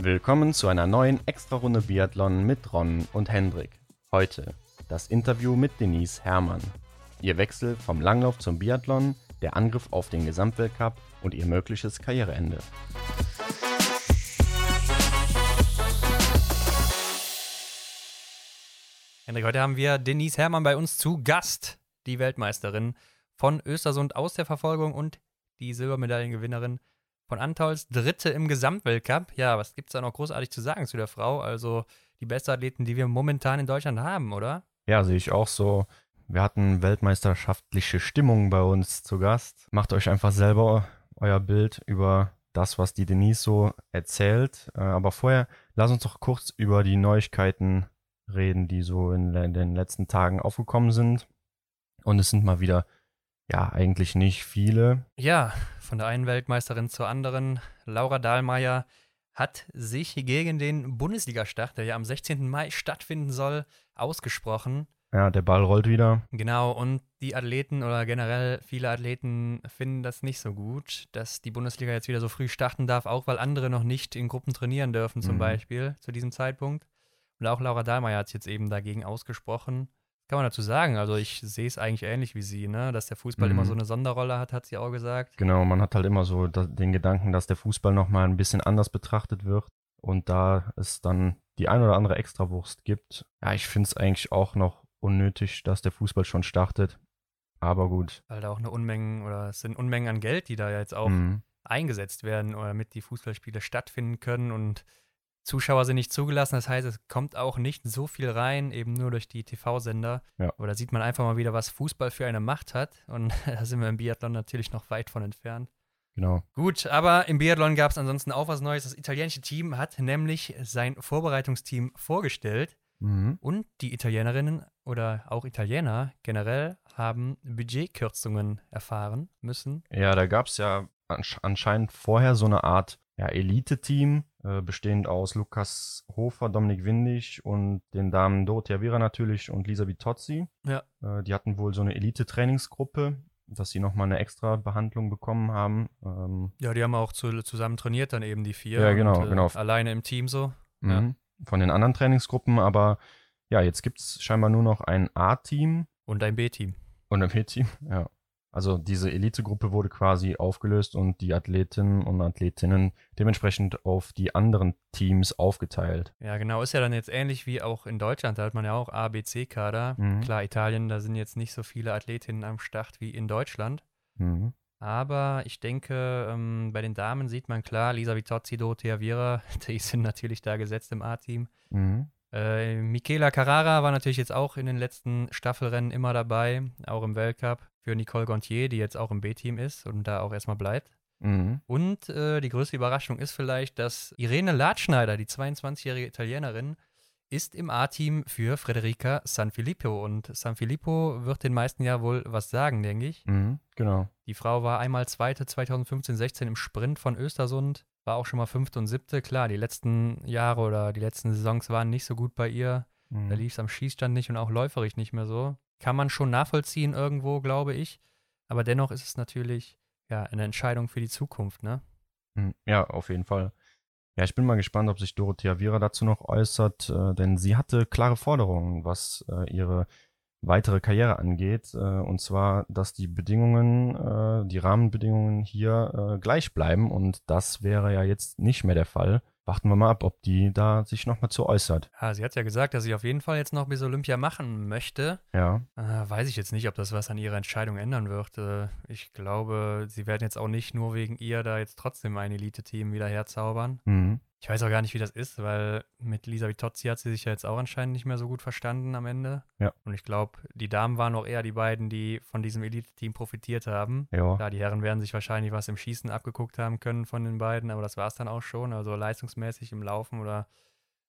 Willkommen zu einer neuen Extra-Runde Biathlon mit Ron und Hendrik. Heute das Interview mit Denise Herrmann. Ihr Wechsel vom Langlauf zum Biathlon, der Angriff auf den Gesamtweltcup und ihr mögliches Karriereende. Hendrik, heute haben wir Denise Herrmann bei uns zu Gast, die Weltmeisterin von Östersund aus der Verfolgung und die Silbermedaillengewinnerin von Antolz, Dritte im Gesamtweltcup. Ja, was gibt es da noch großartig zu sagen zu der Frau? Also die beste Athletin, die wir momentan in Deutschland haben, oder? Ja, sehe ich auch so. Wir hatten weltmeisterschaftliche Stimmung bei uns zu Gast. Macht euch einfach selber euer Bild über das, was die Denise so erzählt. Äh, aber vorher, lass uns doch kurz über die Neuigkeiten reden, die so in den letzten Tagen aufgekommen sind. Und es sind mal wieder, ja, eigentlich nicht viele. Ja, von der einen Weltmeisterin zur anderen. Laura Dahlmeier hat sich gegen den Bundesliga-Start, der ja am 16. Mai stattfinden soll, ausgesprochen. Ja, der Ball rollt wieder. Genau, und die Athleten oder generell viele Athleten finden das nicht so gut, dass die Bundesliga jetzt wieder so früh starten darf, auch weil andere noch nicht in Gruppen trainieren dürfen, zum mhm. Beispiel, zu diesem Zeitpunkt. Und auch Laura Dahlmeier hat sich jetzt eben dagegen ausgesprochen. Kann man dazu sagen? Also ich sehe es eigentlich ähnlich wie sie, ne? Dass der Fußball mhm. immer so eine Sonderrolle hat, hat sie auch gesagt. Genau, man hat halt immer so den Gedanken, dass der Fußball nochmal ein bisschen anders betrachtet wird. Und da es dann die ein oder andere Extrawurst gibt, ja, ich finde es eigentlich auch noch unnötig, dass der Fußball schon startet. Aber gut. Weil da auch eine Unmenge oder es sind Unmengen an Geld, die da jetzt auch mhm. eingesetzt werden, damit die Fußballspiele stattfinden können und Zuschauer sind nicht zugelassen, das heißt, es kommt auch nicht so viel rein, eben nur durch die TV-Sender. Ja. Aber da sieht man einfach mal wieder, was Fußball für eine Macht hat. Und da sind wir im Biathlon natürlich noch weit von entfernt. Genau. Gut, aber im Biathlon gab es ansonsten auch was Neues. Das italienische Team hat nämlich sein Vorbereitungsteam vorgestellt. Mhm. Und die Italienerinnen oder auch Italiener generell haben Budgetkürzungen erfahren müssen. Ja, da gab es ja anscheinend vorher so eine Art ja, Elite-Team, bestehend aus Lukas Hofer, Dominik Windig und den Damen Dorothea Vera natürlich und Lisa Vitozzi. Ja. Äh, die hatten wohl so eine Elite-Trainingsgruppe, dass sie nochmal eine extra Behandlung bekommen haben. Ähm, ja, die haben auch zu, zusammen trainiert, dann eben die vier. Ja, genau, und, äh, genau. Alleine im Team so. Mhm. Ja. Von den anderen Trainingsgruppen, aber ja, jetzt gibt es scheinbar nur noch ein A-Team. Und ein B-Team. Und ein B-Team, ja. Also diese Elitegruppe wurde quasi aufgelöst und die Athletinnen und Athletinnen dementsprechend auf die anderen Teams aufgeteilt. Ja, genau, ist ja dann jetzt ähnlich wie auch in Deutschland, da hat man ja auch A, B, C-Kader. Mhm. Klar, Italien, da sind jetzt nicht so viele Athletinnen am Start wie in Deutschland. Mhm. Aber ich denke, ähm, bei den Damen sieht man klar, Lisa Vitozzi, Dorothea Viera, die sind natürlich da gesetzt im A-Team. Mhm. Äh, Michela Carrara war natürlich jetzt auch in den letzten Staffelrennen immer dabei, auch im Weltcup für Nicole Gontier, die jetzt auch im B-Team ist und da auch erstmal bleibt. Mhm. Und äh, die größte Überraschung ist vielleicht, dass Irene Latschneider, die 22-jährige Italienerin, ist im A-Team für Frederica Sanfilippo. Und Sanfilippo wird den meisten ja wohl was sagen, denke ich. Mhm, genau. Die Frau war einmal Zweite 2015-16 im Sprint von Östersund, war auch schon mal Fünfte und Siebte. Klar, die letzten Jahre oder die letzten Saisons waren nicht so gut bei ihr. Mhm. Da lief es am Schießstand nicht und auch läuferisch nicht mehr so. Kann man schon nachvollziehen irgendwo, glaube ich. Aber dennoch ist es natürlich ja eine Entscheidung für die Zukunft, ne? Mhm, ja, auf jeden Fall. Ja, ich bin mal gespannt, ob sich Dorothea Viera dazu noch äußert, äh, denn sie hatte klare Forderungen, was äh, ihre weitere Karriere angeht. Äh, und zwar, dass die Bedingungen, äh, die Rahmenbedingungen hier äh, gleich bleiben. Und das wäre ja jetzt nicht mehr der Fall warten wir mal ab, ob die da sich nochmal zu äußert. Ja, sie hat ja gesagt, dass sie auf jeden Fall jetzt noch bis Olympia machen möchte. Ja. Äh, weiß ich jetzt nicht, ob das was an ihrer Entscheidung ändern wird. Äh, ich glaube, sie werden jetzt auch nicht nur wegen ihr da jetzt trotzdem ein Elite-Team wieder herzaubern. Mhm. Ich weiß auch gar nicht, wie das ist, weil mit Lisa Vitozzi hat sie sich ja jetzt auch anscheinend nicht mehr so gut verstanden am Ende. Ja. Und ich glaube, die Damen waren auch eher die beiden, die von diesem Elite-Team profitiert haben. Ja. Klar, die Herren werden sich wahrscheinlich was im Schießen abgeguckt haben können von den beiden, aber das war es dann auch schon. Also leistungsmäßig im Laufen oder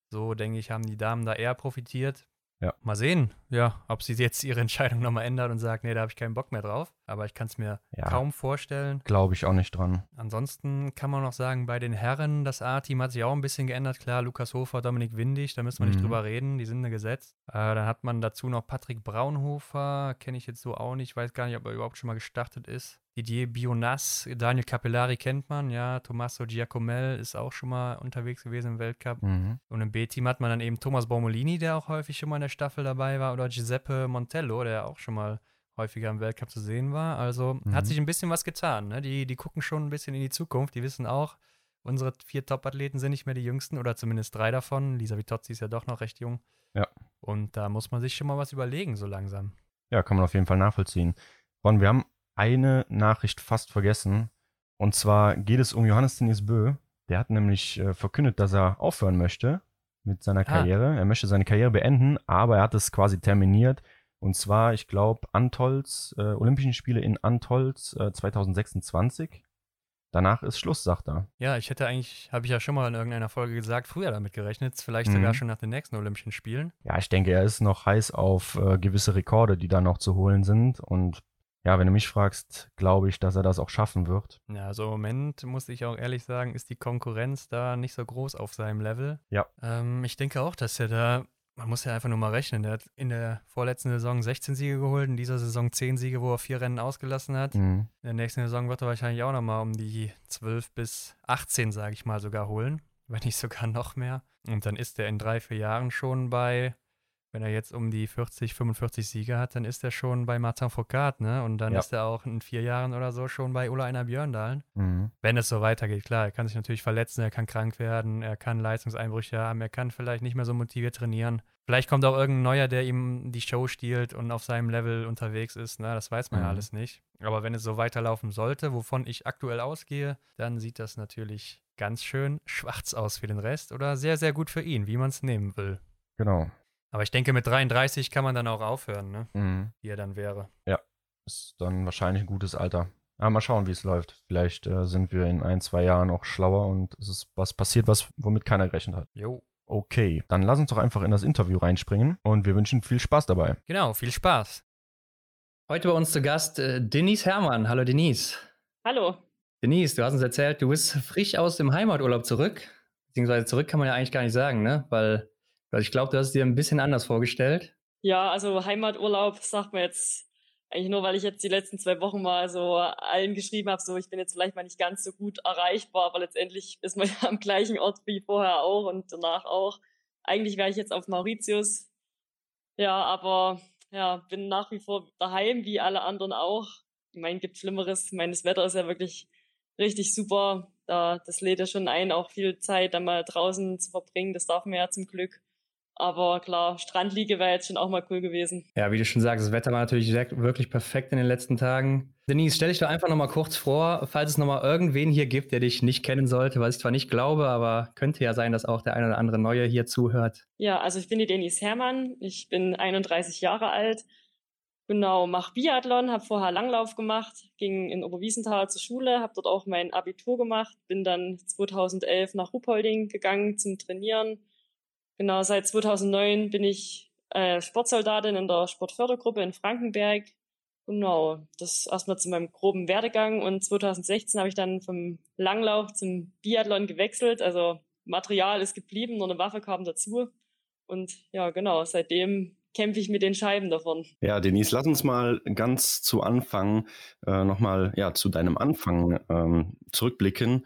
so, denke ich, haben die Damen da eher profitiert. Ja. Mal sehen, ja, ob sie jetzt ihre Entscheidung nochmal ändert und sagt, nee, da habe ich keinen Bock mehr drauf. Aber ich kann es mir ja. kaum vorstellen. Glaube ich auch nicht dran. Ansonsten kann man noch sagen, bei den Herren, das A-Team hat sich auch ein bisschen geändert. Klar, Lukas Hofer, Dominik Windig, da müssen wir mhm. nicht drüber reden, die sind gesetzt. Äh, dann hat man dazu noch Patrick Braunhofer, kenne ich jetzt so auch nicht, weiß gar nicht, ob er überhaupt schon mal gestartet ist. Didier Bionas, Daniel Capellari kennt man, ja, Tommaso Giacomel ist auch schon mal unterwegs gewesen im Weltcup. Mhm. Und im B-Team hat man dann eben Thomas Baumolini, der auch häufig schon mal in der Staffel dabei war, oder Giuseppe Montello, der auch schon mal häufiger im Weltcup zu sehen war. Also mhm. hat sich ein bisschen was getan. Ne? Die, die gucken schon ein bisschen in die Zukunft. Die wissen auch, unsere vier Top-Athleten sind nicht mehr die jüngsten oder zumindest drei davon. Lisa Vitozzi ist ja doch noch recht jung. Ja. Und da muss man sich schon mal was überlegen, so langsam. Ja, kann man auf jeden Fall nachvollziehen. Ron, wir haben eine Nachricht fast vergessen. Und zwar geht es um Johannes Denis Bö. Der hat nämlich äh, verkündet, dass er aufhören möchte mit seiner ah. Karriere. Er möchte seine Karriere beenden, aber er hat es quasi terminiert. Und zwar, ich glaube, Antolz, äh, Olympischen Spiele in Antolz äh, 2026. Danach ist Schluss, sagt er. Ja, ich hätte eigentlich, habe ich ja schon mal in irgendeiner Folge gesagt, früher damit gerechnet, vielleicht mhm. sogar schon nach den nächsten Olympischen Spielen. Ja, ich denke, er ist noch heiß auf äh, gewisse Rekorde, die da noch zu holen sind. Und ja, wenn du mich fragst, glaube ich, dass er das auch schaffen wird. Ja, also im Moment muss ich auch ehrlich sagen, ist die Konkurrenz da nicht so groß auf seinem Level. Ja. Ähm, ich denke auch, dass er da man muss ja einfach nur mal rechnen. Der hat in der vorletzten Saison 16 Siege geholt, in dieser Saison 10 Siege, wo er vier Rennen ausgelassen hat. Mhm. In der nächsten Saison wird er wahrscheinlich auch nochmal um die 12 bis 18, sage ich mal, sogar holen. Wenn nicht sogar noch mehr. Und dann ist er in drei, vier Jahren schon bei wenn er jetzt um die 40, 45 Siege hat, dann ist er schon bei Martin Foucault, ne? Und dann ja. ist er auch in vier Jahren oder so schon bei Ulla Einer Björndalen. Mhm. Wenn es so weitergeht, klar, er kann sich natürlich verletzen, er kann krank werden, er kann Leistungseinbrüche haben, er kann vielleicht nicht mehr so motiviert trainieren. Vielleicht kommt auch irgendein Neuer, der ihm die Show stiehlt und auf seinem Level unterwegs ist, ne? Das weiß man mhm. ja alles nicht. Aber wenn es so weiterlaufen sollte, wovon ich aktuell ausgehe, dann sieht das natürlich ganz schön schwarz aus für den Rest oder sehr, sehr gut für ihn, wie man es nehmen will. Genau. Aber ich denke, mit 33 kann man dann auch aufhören, ne? Mhm. Wie er dann wäre. Ja, ist dann wahrscheinlich ein gutes Alter. Aber mal schauen, wie es läuft. Vielleicht äh, sind wir in ein, zwei Jahren auch schlauer und es ist was passiert, was womit keiner gerechnet hat. Jo. Okay, dann lass uns doch einfach in das Interview reinspringen und wir wünschen viel Spaß dabei. Genau, viel Spaß. Heute bei uns zu Gast äh, Denise Herrmann. Hallo Denise. Hallo. Denise, du hast uns erzählt, du bist frisch aus dem Heimaturlaub zurück. Beziehungsweise zurück kann man ja eigentlich gar nicht sagen, ne? Weil ich glaube, du hast es dir ein bisschen anders vorgestellt. Ja, also Heimaturlaub sagt man jetzt eigentlich nur, weil ich jetzt die letzten zwei Wochen mal so allen geschrieben habe, so ich bin jetzt vielleicht mal nicht ganz so gut erreichbar, aber letztendlich ist man ja am gleichen Ort wie vorher auch und danach auch. Eigentlich wäre ich jetzt auf Mauritius. Ja, aber ja, bin nach wie vor daheim, wie alle anderen auch. Ich meine, gibt Schlimmeres. Ich meine, das Wetter ist ja wirklich richtig super. Da, das lädt ja schon ein, auch viel Zeit dann mal draußen zu verbringen. Das darf man ja zum Glück. Aber klar, Strandliege wäre jetzt schon auch mal cool gewesen. Ja, wie du schon sagst, das Wetter war natürlich wirklich perfekt in den letzten Tagen. Denise, stell dich doch einfach nochmal kurz vor, falls es nochmal irgendwen hier gibt, der dich nicht kennen sollte, was ich zwar nicht glaube, aber könnte ja sein, dass auch der eine oder andere Neue hier zuhört. Ja, also ich bin die Denise Herrmann, ich bin 31 Jahre alt, genau, mache Biathlon, habe vorher Langlauf gemacht, ging in Oberwiesenthal zur Schule, habe dort auch mein Abitur gemacht, bin dann 2011 nach Ruppolding gegangen zum Trainieren Genau, seit 2009 bin ich äh, Sportsoldatin in der Sportfördergruppe in Frankenberg. Genau, das erstmal zu meinem groben Werdegang und 2016 habe ich dann vom Langlauf zum Biathlon gewechselt. Also Material ist geblieben, nur eine Waffe kam dazu. Und ja, genau, seitdem kämpfe ich mit den Scheiben davon. Ja, Denise, lass uns mal ganz zu Anfang äh, nochmal ja, zu deinem Anfang ähm, zurückblicken.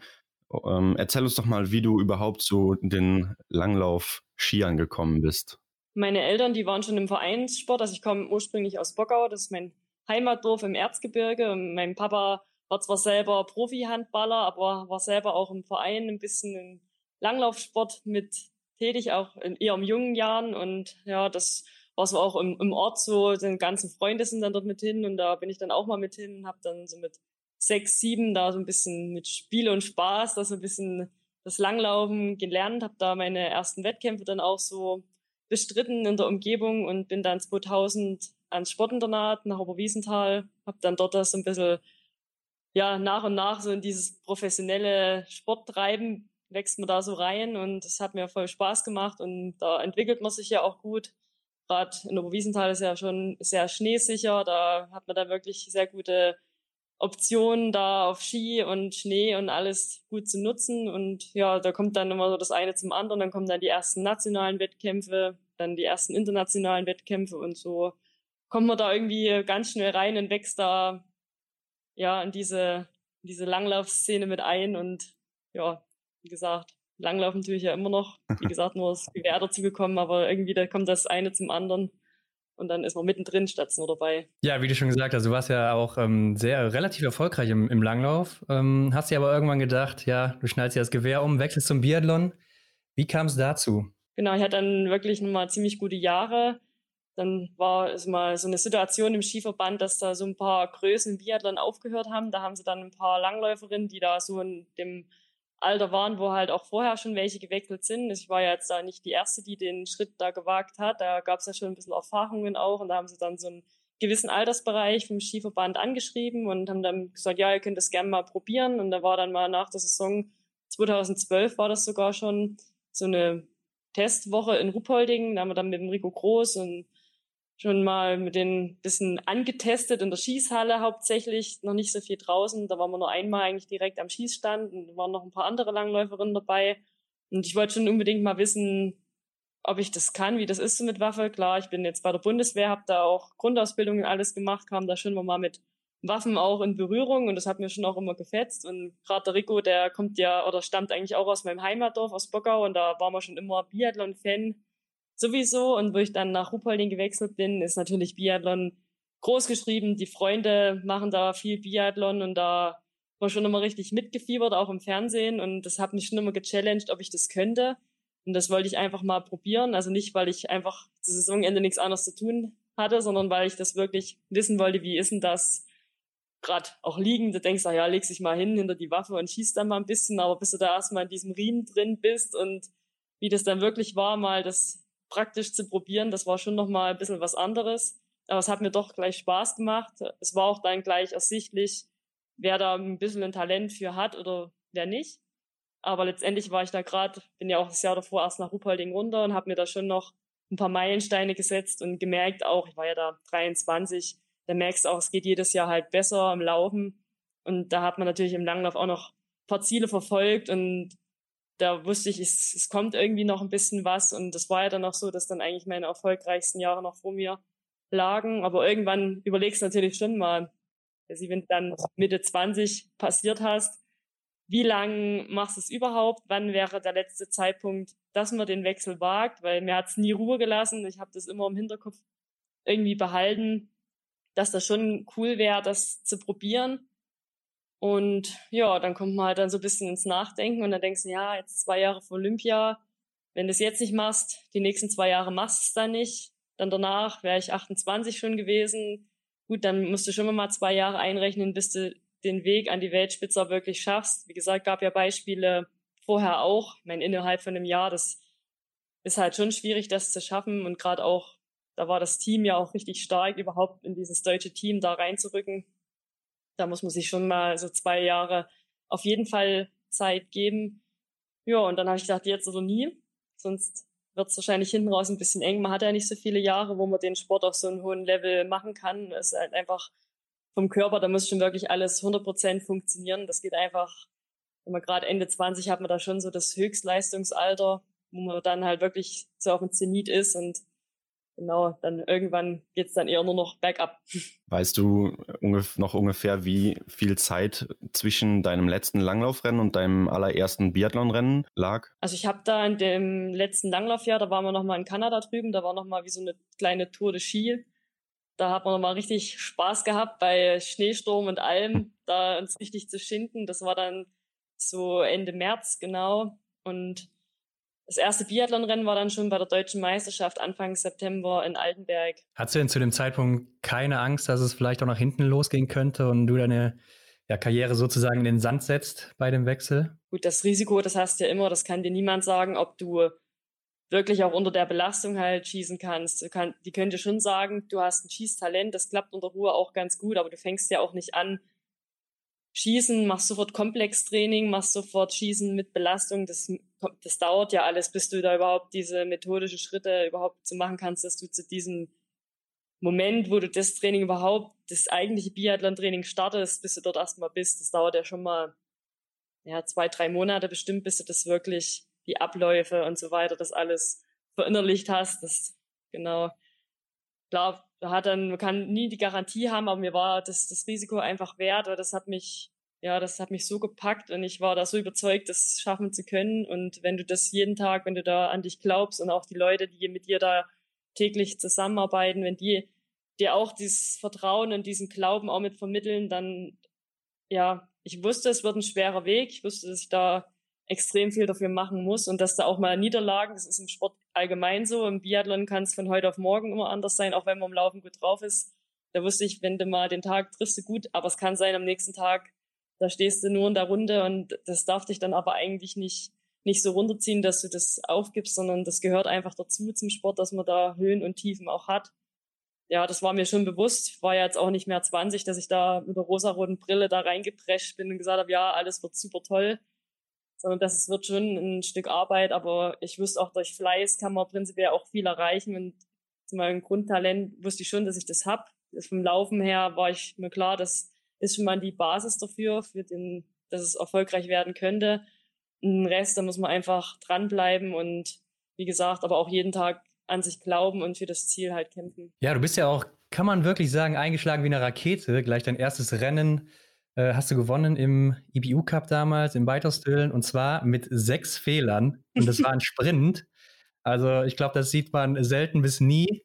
Ähm, erzähl uns doch mal, wie du überhaupt zu den Langlauf Skiern gekommen bist? Meine Eltern, die waren schon im Vereinssport. Also ich komme ursprünglich aus Bockau, das ist mein Heimatdorf im Erzgebirge. mein Papa war zwar selber Profi-Handballer, aber war selber auch im Verein ein bisschen im Langlaufsport mit tätig, auch in eher in jungen Jahren. Und ja, das war so auch im, im Ort so, die ganzen Freunde sind dann dort mit hin und da bin ich dann auch mal mit hin und habe dann so mit sechs, sieben da so ein bisschen mit Spiel und Spaß, da so ein bisschen das Langlaufen gelernt, habe da meine ersten Wettkämpfe dann auch so bestritten in der Umgebung und bin dann 2000 ans Sportinternat nach Oberwiesenthal, habe dann dort das so ein bisschen ja nach und nach so in dieses professionelle Sporttreiben wächst man da so rein und es hat mir voll Spaß gemacht und da entwickelt man sich ja auch gut. Gerade in Oberwiesenthal ist ja schon sehr schneesicher, da hat man da wirklich sehr gute Optionen da auf Ski und Schnee und alles gut zu nutzen. Und ja, da kommt dann immer so das eine zum anderen. Dann kommen dann die ersten nationalen Wettkämpfe, dann die ersten internationalen Wettkämpfe und so kommt man da irgendwie ganz schnell rein und wächst da ja, in diese, diese Langlaufszene mit ein und ja, wie gesagt, Langlaufen tue ich ja immer noch. Wie gesagt, nur das Gewehr dazu gekommen, aber irgendwie da kommt das eine zum anderen und dann ist man mittendrin statt nur dabei. Ja, wie du schon gesagt hast, du warst ja auch ähm, sehr relativ erfolgreich im, im Langlauf. Ähm, hast dir aber irgendwann gedacht, ja, du schnallst dir das Gewehr um, wechselst zum Biathlon. Wie kam es dazu? Genau, ich hatte dann wirklich nochmal ziemlich gute Jahre. Dann war es mal so eine Situation im Skiverband, dass da so ein paar Größen Biathlon aufgehört haben. Da haben sie dann ein paar Langläuferinnen, die da so in dem Alter waren, wo halt auch vorher schon welche gewechselt sind. Ich war ja jetzt da nicht die Erste, die den Schritt da gewagt hat. Da gab es ja schon ein bisschen Erfahrungen auch und da haben sie dann so einen gewissen Altersbereich vom Skiverband angeschrieben und haben dann gesagt, ja, ihr könnt das gerne mal probieren. Und da war dann mal nach der Saison 2012 war das sogar schon so eine Testwoche in Ruppolding. Da haben wir dann mit dem Rico Groß und schon mal mit den bisschen angetestet in der Schießhalle hauptsächlich, noch nicht so viel draußen. Da waren wir nur einmal eigentlich direkt am Schießstand und waren noch ein paar andere Langläuferinnen dabei. Und ich wollte schon unbedingt mal wissen, ob ich das kann, wie das ist so mit Waffe. Klar, ich bin jetzt bei der Bundeswehr, habe da auch Grundausbildung und alles gemacht, kam da schon mal mit Waffen auch in Berührung und das hat mir schon auch immer gefetzt. Und gerade der Rico, der kommt ja oder stammt eigentlich auch aus meinem Heimatdorf, aus Bockau und da waren wir schon immer Biathlon-Fan sowieso. Und wo ich dann nach Ruppolding gewechselt bin, ist natürlich Biathlon groß geschrieben. Die Freunde machen da viel Biathlon und da war schon immer richtig mitgefiebert, auch im Fernsehen. Und das hat mich schon immer gechallenged, ob ich das könnte. Und das wollte ich einfach mal probieren. Also nicht, weil ich einfach zu Saisonende nichts anderes zu tun hatte, sondern weil ich das wirklich wissen wollte, wie ist denn das gerade auch liegen. Du denkst, ah ja, legst dich mal hin hinter die Waffe und schießt dann mal ein bisschen, aber bis du da erstmal in diesem Riemen drin bist und wie das dann wirklich war, mal das praktisch zu probieren. Das war schon nochmal ein bisschen was anderes. Aber es hat mir doch gleich Spaß gemacht. Es war auch dann gleich ersichtlich, wer da ein bisschen ein Talent für hat oder wer nicht. Aber letztendlich war ich da gerade, bin ja auch das Jahr davor erst nach Ruppolding runter und habe mir da schon noch ein paar Meilensteine gesetzt und gemerkt auch, ich war ja da 23, da merkst du auch, es geht jedes Jahr halt besser im Laufen. Und da hat man natürlich im Langlauf auch noch ein paar Ziele verfolgt und da wusste ich, es, es kommt irgendwie noch ein bisschen was. Und das war ja dann auch so, dass dann eigentlich meine erfolgreichsten Jahre noch vor mir lagen. Aber irgendwann überlegst du natürlich schon mal, also wenn du dann Mitte 20 passiert hast, wie lang machst du es überhaupt? Wann wäre der letzte Zeitpunkt, dass man den Wechsel wagt? Weil mir hat's nie Ruhe gelassen. Ich habe das immer im Hinterkopf irgendwie behalten, dass das schon cool wäre, das zu probieren. Und ja, dann kommt man halt dann so ein bisschen ins Nachdenken und dann denkst du, ja, jetzt zwei Jahre vor Olympia, wenn du es jetzt nicht machst, die nächsten zwei Jahre machst du es dann nicht. Dann danach wäre ich 28 schon gewesen. Gut, dann musst du schon mal zwei Jahre einrechnen, bis du den Weg an die Weltspitze wirklich schaffst. Wie gesagt, gab ja Beispiele vorher auch. Ich meine, innerhalb von einem Jahr, das ist halt schon schwierig, das zu schaffen. Und gerade auch, da war das Team ja auch richtig stark, überhaupt in dieses deutsche Team da reinzurücken. Da muss man sich schon mal so zwei Jahre auf jeden Fall Zeit geben. Ja, und dann habe ich gedacht, jetzt oder nie. Sonst wird es wahrscheinlich hinten raus ein bisschen eng. Man hat ja nicht so viele Jahre, wo man den Sport auf so einem hohen Level machen kann. Es ist halt einfach vom Körper, da muss schon wirklich alles 100% funktionieren. Das geht einfach, wenn man gerade Ende 20 hat man da schon so das Höchstleistungsalter, wo man dann halt wirklich so auf dem Zenit ist und genau, dann irgendwann geht's dann eher nur noch bergab. Weißt du noch ungefähr, wie viel Zeit zwischen deinem letzten Langlaufrennen und deinem allerersten Biathlonrennen lag? Also ich habe da in dem letzten Langlaufjahr, da waren wir nochmal in Kanada drüben, da war nochmal wie so eine kleine Tour de Ski. Da hat man nochmal richtig Spaß gehabt bei Schneesturm und allem, da uns richtig zu schinden. Das war dann so Ende März genau. Und das erste Biathlonrennen war dann schon bei der deutschen Meisterschaft Anfang September in Altenberg. Hattest du denn zu dem Zeitpunkt keine Angst, dass es vielleicht auch nach hinten losgehen könnte und du deine ja, Karriere sozusagen in den Sand setzt bei dem Wechsel? Gut, das Risiko, das hast du ja immer, das kann dir niemand sagen, ob du wirklich auch unter der Belastung halt schießen kannst. Kann, die können dir schon sagen, du hast ein Schießtalent, das klappt unter Ruhe auch ganz gut, aber du fängst ja auch nicht an, Schießen, machst sofort Komplextraining, machst sofort Schießen mit Belastung. Das, das dauert ja alles, bis du da überhaupt diese methodischen Schritte überhaupt zu machen kannst, dass du zu diesem Moment, wo du das Training überhaupt, das eigentliche Biathlon-Training startest, bis du dort erstmal bist. Das dauert ja schon mal ja, zwei, drei Monate bestimmt, bis du das wirklich, die Abläufe und so weiter, das alles verinnerlicht hast. Das, genau. Klar, da hat dann, man kann nie die Garantie haben, aber mir war das, das Risiko einfach wert, weil das hat mich, ja, das hat mich so gepackt und ich war da so überzeugt, das schaffen zu können. Und wenn du das jeden Tag, wenn du da an dich glaubst und auch die Leute, die mit dir da täglich zusammenarbeiten, wenn die dir auch dieses Vertrauen und diesen Glauben auch mit vermitteln, dann, ja, ich wusste, es wird ein schwerer Weg. Ich wusste, dass ich da extrem viel dafür machen muss und dass da auch mal Niederlagen, das ist im Sport allgemein so, im Biathlon kann es von heute auf morgen immer anders sein, auch wenn man im Laufen gut drauf ist. Da wusste ich, wenn du mal den Tag triffst du gut, aber es kann sein, am nächsten Tag, da stehst du nur in der Runde und das darf dich dann aber eigentlich nicht, nicht so runterziehen, dass du das aufgibst, sondern das gehört einfach dazu zum Sport, dass man da Höhen und Tiefen auch hat. Ja, das war mir schon bewusst. Ich war ja jetzt auch nicht mehr 20, dass ich da mit der rosaroten Brille da reingeprescht bin und gesagt habe, ja, alles wird super toll sondern das wird schon ein Stück Arbeit, aber ich wusste auch, durch Fleiß kann man prinzipiell auch viel erreichen und zu meinem Grundtalent wusste ich schon, dass ich das hab. Vom Laufen her war ich mir klar, das ist schon mal die Basis dafür, für den, dass es erfolgreich werden könnte. Den Rest, da muss man einfach dranbleiben und wie gesagt, aber auch jeden Tag an sich glauben und für das Ziel halt kämpfen. Ja, du bist ja auch, kann man wirklich sagen, eingeschlagen wie eine Rakete. Gleich dein erstes Rennen äh, hast du gewonnen im IBU Cup damals in Beiterstillen und zwar mit sechs Fehlern und das war ein Sprint. Also ich glaube, das sieht man selten bis nie.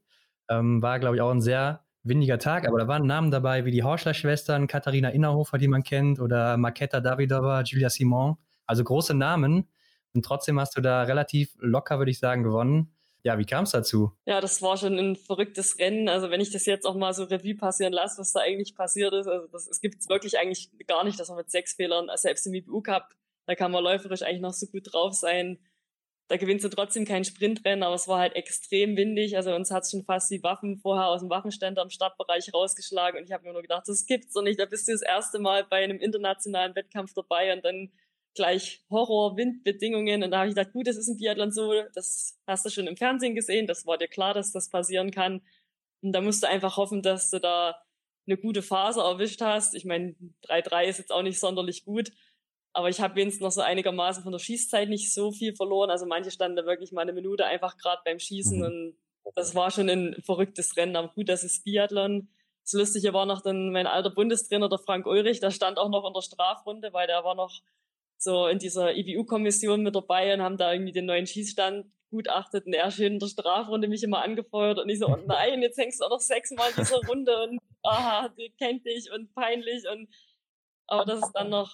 Ähm, war, glaube ich, auch ein sehr windiger Tag, aber da waren Namen dabei wie die Horschler-Schwestern, Katharina Innerhofer, die man kennt, oder Marketa Davidova, Julia Simon. Also große Namen. Und trotzdem hast du da relativ locker, würde ich sagen, gewonnen. Ja, wie kam es dazu? Ja, das war schon ein verrücktes Rennen. Also wenn ich das jetzt auch mal so Revue passieren lasse, was da eigentlich passiert ist, also das, es gibt wirklich eigentlich gar nicht, dass man mit sechs Fehlern, also selbst im IBU Cup, da kann man läuferisch eigentlich noch so gut drauf sein. Da gewinnst du trotzdem kein Sprintrennen, aber es war halt extrem windig. Also uns hat schon fast die Waffen vorher aus dem Waffenständer im Stadtbereich rausgeschlagen und ich habe mir nur gedacht, das gibt's doch nicht. Da bist du das erste Mal bei einem internationalen Wettkampf dabei und dann gleich Horror-Windbedingungen. Und da habe ich gedacht, gut, das ist ein Biathlon so, das hast du schon im Fernsehen gesehen, das war dir klar, dass das passieren kann. Und da musst du einfach hoffen, dass du da eine gute Phase erwischt hast. Ich meine, 3-3 ist jetzt auch nicht sonderlich gut, aber ich habe wenigstens noch so einigermaßen von der Schießzeit nicht so viel verloren. Also manche standen da wirklich mal eine Minute einfach gerade beim Schießen mhm. und das war schon ein verrücktes Rennen. Aber gut, das ist Biathlon. Das Lustige war noch dann mein alter Bundestrainer, der Frank Ulrich, der stand auch noch in der Strafrunde, weil der war noch so in dieser IBU-Kommission mit dabei und haben da irgendwie den neuen Schießstand gutachtet und er schön in der Strafrunde mich immer angefeuert und ich so, oh nein, jetzt hängst du auch noch sechsmal in dieser Runde und aha, die kennt dich und peinlich und aber dass es dann noch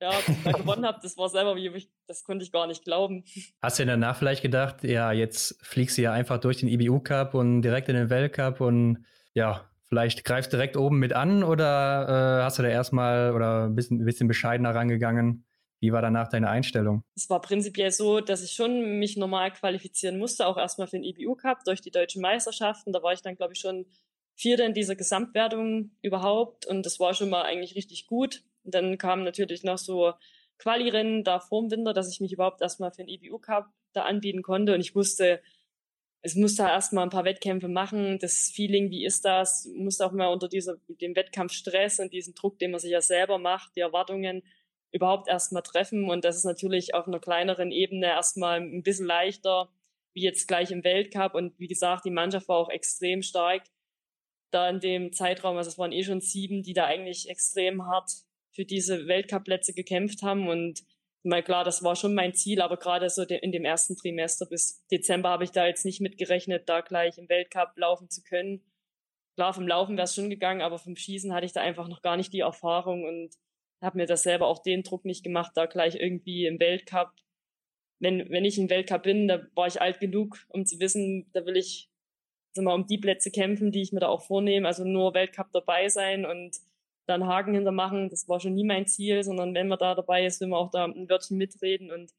ja, da gewonnen habe, das war selber wie das konnte ich gar nicht glauben. Hast du denn danach vielleicht gedacht, ja, jetzt fliegst du ja einfach durch den IBU Cup und direkt in den Weltcup und ja, vielleicht greifst direkt oben mit an oder äh, hast du da erstmal oder ein bisschen, ein bisschen bescheidener rangegangen? Wie war danach deine Einstellung? Es war prinzipiell so, dass ich schon mich normal qualifizieren musste, auch erstmal für den IBU Cup durch die deutschen Meisterschaften. Da war ich dann, glaube ich, schon Vierter in dieser Gesamtwertung überhaupt und das war schon mal eigentlich richtig gut. Und dann kamen natürlich noch so Quali-Rennen da vorm Winter, dass ich mich überhaupt erstmal für den IBU Cup da anbieten konnte und ich wusste, es musste erstmal ein paar Wettkämpfe machen. Das Feeling, wie ist das? Musste auch mal unter dieser, dem Wettkampfstress und diesen Druck, den man sich ja selber macht, die Erwartungen, überhaupt erstmal treffen. Und das ist natürlich auf einer kleineren Ebene erstmal ein bisschen leichter, wie jetzt gleich im Weltcup. Und wie gesagt, die Mannschaft war auch extrem stark da in dem Zeitraum. Also es waren eh schon sieben, die da eigentlich extrem hart für diese Weltcup-Plätze gekämpft haben. Und mal klar, das war schon mein Ziel, aber gerade so in dem ersten Trimester bis Dezember habe ich da jetzt nicht mitgerechnet, da gleich im Weltcup laufen zu können. Klar, vom Laufen wäre es schon gegangen, aber vom Schießen hatte ich da einfach noch gar nicht die Erfahrung und habe mir das selber auch den Druck nicht gemacht, da gleich irgendwie im Weltcup. Wenn, wenn ich im Weltcup bin, da war ich alt genug, um zu wissen, da will ich also mal um die Plätze kämpfen, die ich mir da auch vornehme. Also nur Weltcup dabei sein und dann Haken hintermachen. Das war schon nie mein Ziel, sondern wenn man da dabei ist, will man auch da ein Wörtchen mitreden. Und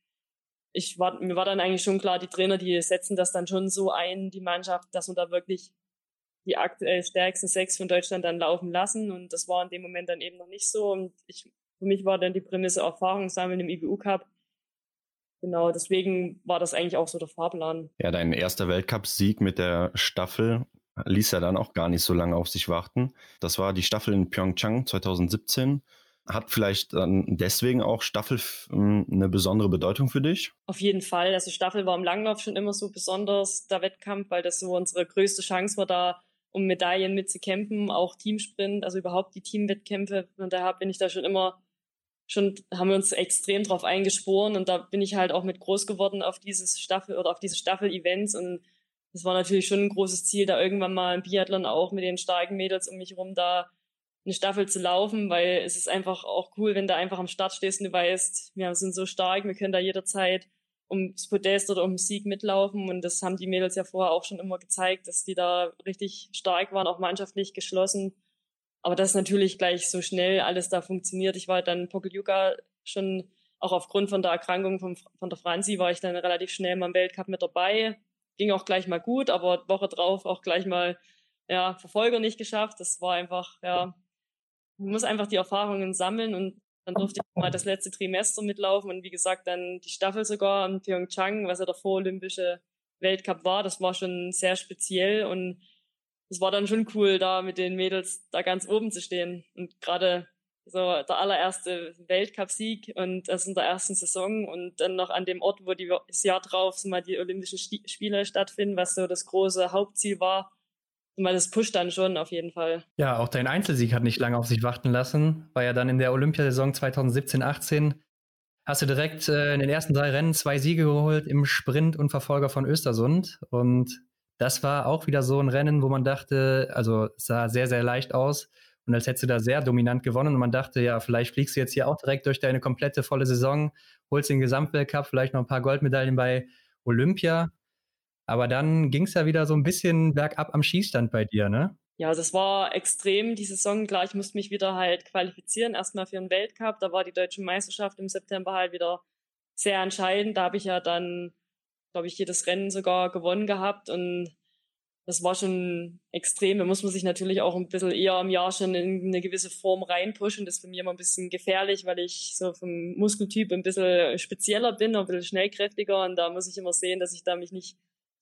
ich war, mir war dann eigentlich schon klar, die Trainer, die setzen das dann schon so ein, die Mannschaft, dass man da wirklich die aktuell stärksten sechs von Deutschland dann laufen lassen. Und das war in dem Moment dann eben noch nicht so. Und ich, für mich war dann die Prämisse Erfahrung sammeln im IBU Cup. Genau, deswegen war das eigentlich auch so der Fahrplan. Ja, dein erster Weltcup-Sieg mit der Staffel ließ ja dann auch gar nicht so lange auf sich warten. Das war die Staffel in Pyeongchang 2017. Hat vielleicht dann deswegen auch Staffel hm, eine besondere Bedeutung für dich? Auf jeden Fall. Also Staffel war im Langlauf schon immer so besonders, der Wettkampf, weil das so unsere größte Chance war, da um Medaillen mitzukämpfen, auch Teamsprint, also überhaupt die Teamwettkämpfe. Und daher bin ich da schon immer, schon haben wir uns extrem drauf eingeschworen und da bin ich halt auch mit groß geworden auf dieses Staffel oder auf diese Staffel-Events und es war natürlich schon ein großes Ziel, da irgendwann mal im Biathlon auch mit den starken Mädels um mich rum da eine Staffel zu laufen, weil es ist einfach auch cool, wenn du einfach am Start stehst und du weißt, wir sind so stark, wir können da jederzeit ums Podest oder um Sieg mitlaufen. Und das haben die Mädels ja vorher auch schon immer gezeigt, dass die da richtig stark waren, auch mannschaftlich geschlossen. Aber das natürlich gleich so schnell alles da funktioniert. Ich war dann Pokeljuka schon, auch aufgrund von der Erkrankung von, von der Franzi, war ich dann relativ schnell mal im Weltcup mit dabei. Ging auch gleich mal gut, aber Woche drauf auch gleich mal, ja, Verfolger nicht geschafft. Das war einfach, ja, man muss einfach die Erfahrungen sammeln und dann durfte ich mal das letzte Trimester mitlaufen und wie gesagt dann die Staffel sogar in Pyeongchang, was ja der vorolympische Weltcup war. Das war schon sehr speziell und es war dann schon cool, da mit den Mädels da ganz oben zu stehen. Und gerade so der allererste Weltcup-Sieg und das in der ersten Saison und dann noch an dem Ort, wo die, das Jahr drauf mal die Olympischen Spiele stattfinden, was so das große Hauptziel war weil das pusht dann schon auf jeden Fall. Ja, auch dein Einzelsieg hat nicht lange auf sich warten lassen. War ja dann in der Olympiasaison 2017, 18 hast du direkt äh, in den ersten drei Rennen zwei Siege geholt im Sprint und Verfolger von Östersund. Und das war auch wieder so ein Rennen, wo man dachte, also es sah sehr, sehr leicht aus. Und als hättest du da sehr dominant gewonnen. Und man dachte, ja, vielleicht fliegst du jetzt hier auch direkt durch deine komplette volle Saison, holst den Gesamtweltcup, vielleicht noch ein paar Goldmedaillen bei Olympia. Aber dann ging es ja wieder so ein bisschen bergab am Schießstand bei dir, ne? Ja, das war extrem, die Saison. Klar, ich musste mich wieder halt qualifizieren, erstmal für den Weltcup. Da war die deutsche Meisterschaft im September halt wieder sehr entscheidend. Da habe ich ja dann, glaube ich, jedes Rennen sogar gewonnen gehabt und das war schon extrem. Da muss man sich natürlich auch ein bisschen eher im Jahr schon in eine gewisse Form reinpushen. Das ist für mich immer ein bisschen gefährlich, weil ich so vom Muskeltyp ein bisschen spezieller bin, ein bisschen schnellkräftiger und da muss ich immer sehen, dass ich da mich nicht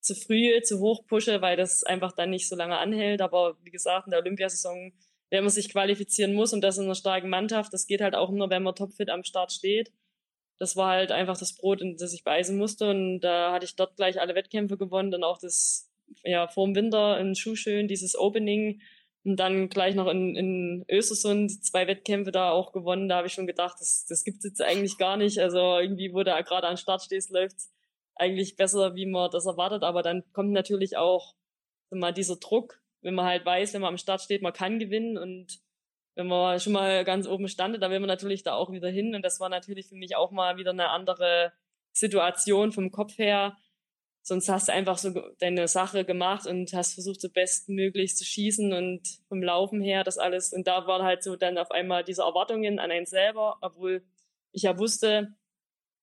zu früh, zu hoch pushe, weil das einfach dann nicht so lange anhält. Aber wie gesagt, in der Olympiasaison, wenn man sich qualifizieren muss und das in einer starken Mannschaft, das geht halt auch nur, wenn man topfit am Start steht. Das war halt einfach das Brot, in das ich beißen musste. Und da hatte ich dort gleich alle Wettkämpfe gewonnen, dann auch das, ja, vor dem Winter in Schuhschön, dieses Opening. Und dann gleich noch in, in Östersund zwei Wettkämpfe da auch gewonnen. Da habe ich schon gedacht, das, das gibt's jetzt eigentlich gar nicht. Also irgendwie, wo du gerade an Start stehst, läuft's eigentlich besser, wie man das erwartet. Aber dann kommt natürlich auch mal dieser Druck, wenn man halt weiß, wenn man am Start steht, man kann gewinnen und wenn man schon mal ganz oben standet, dann will man natürlich da auch wieder hin. Und das war natürlich für mich auch mal wieder eine andere Situation vom Kopf her. Sonst hast du einfach so deine Sache gemacht und hast versucht, so bestmöglich zu schießen und vom Laufen her das alles. Und da waren halt so dann auf einmal diese Erwartungen an einen selber, obwohl ich ja wusste,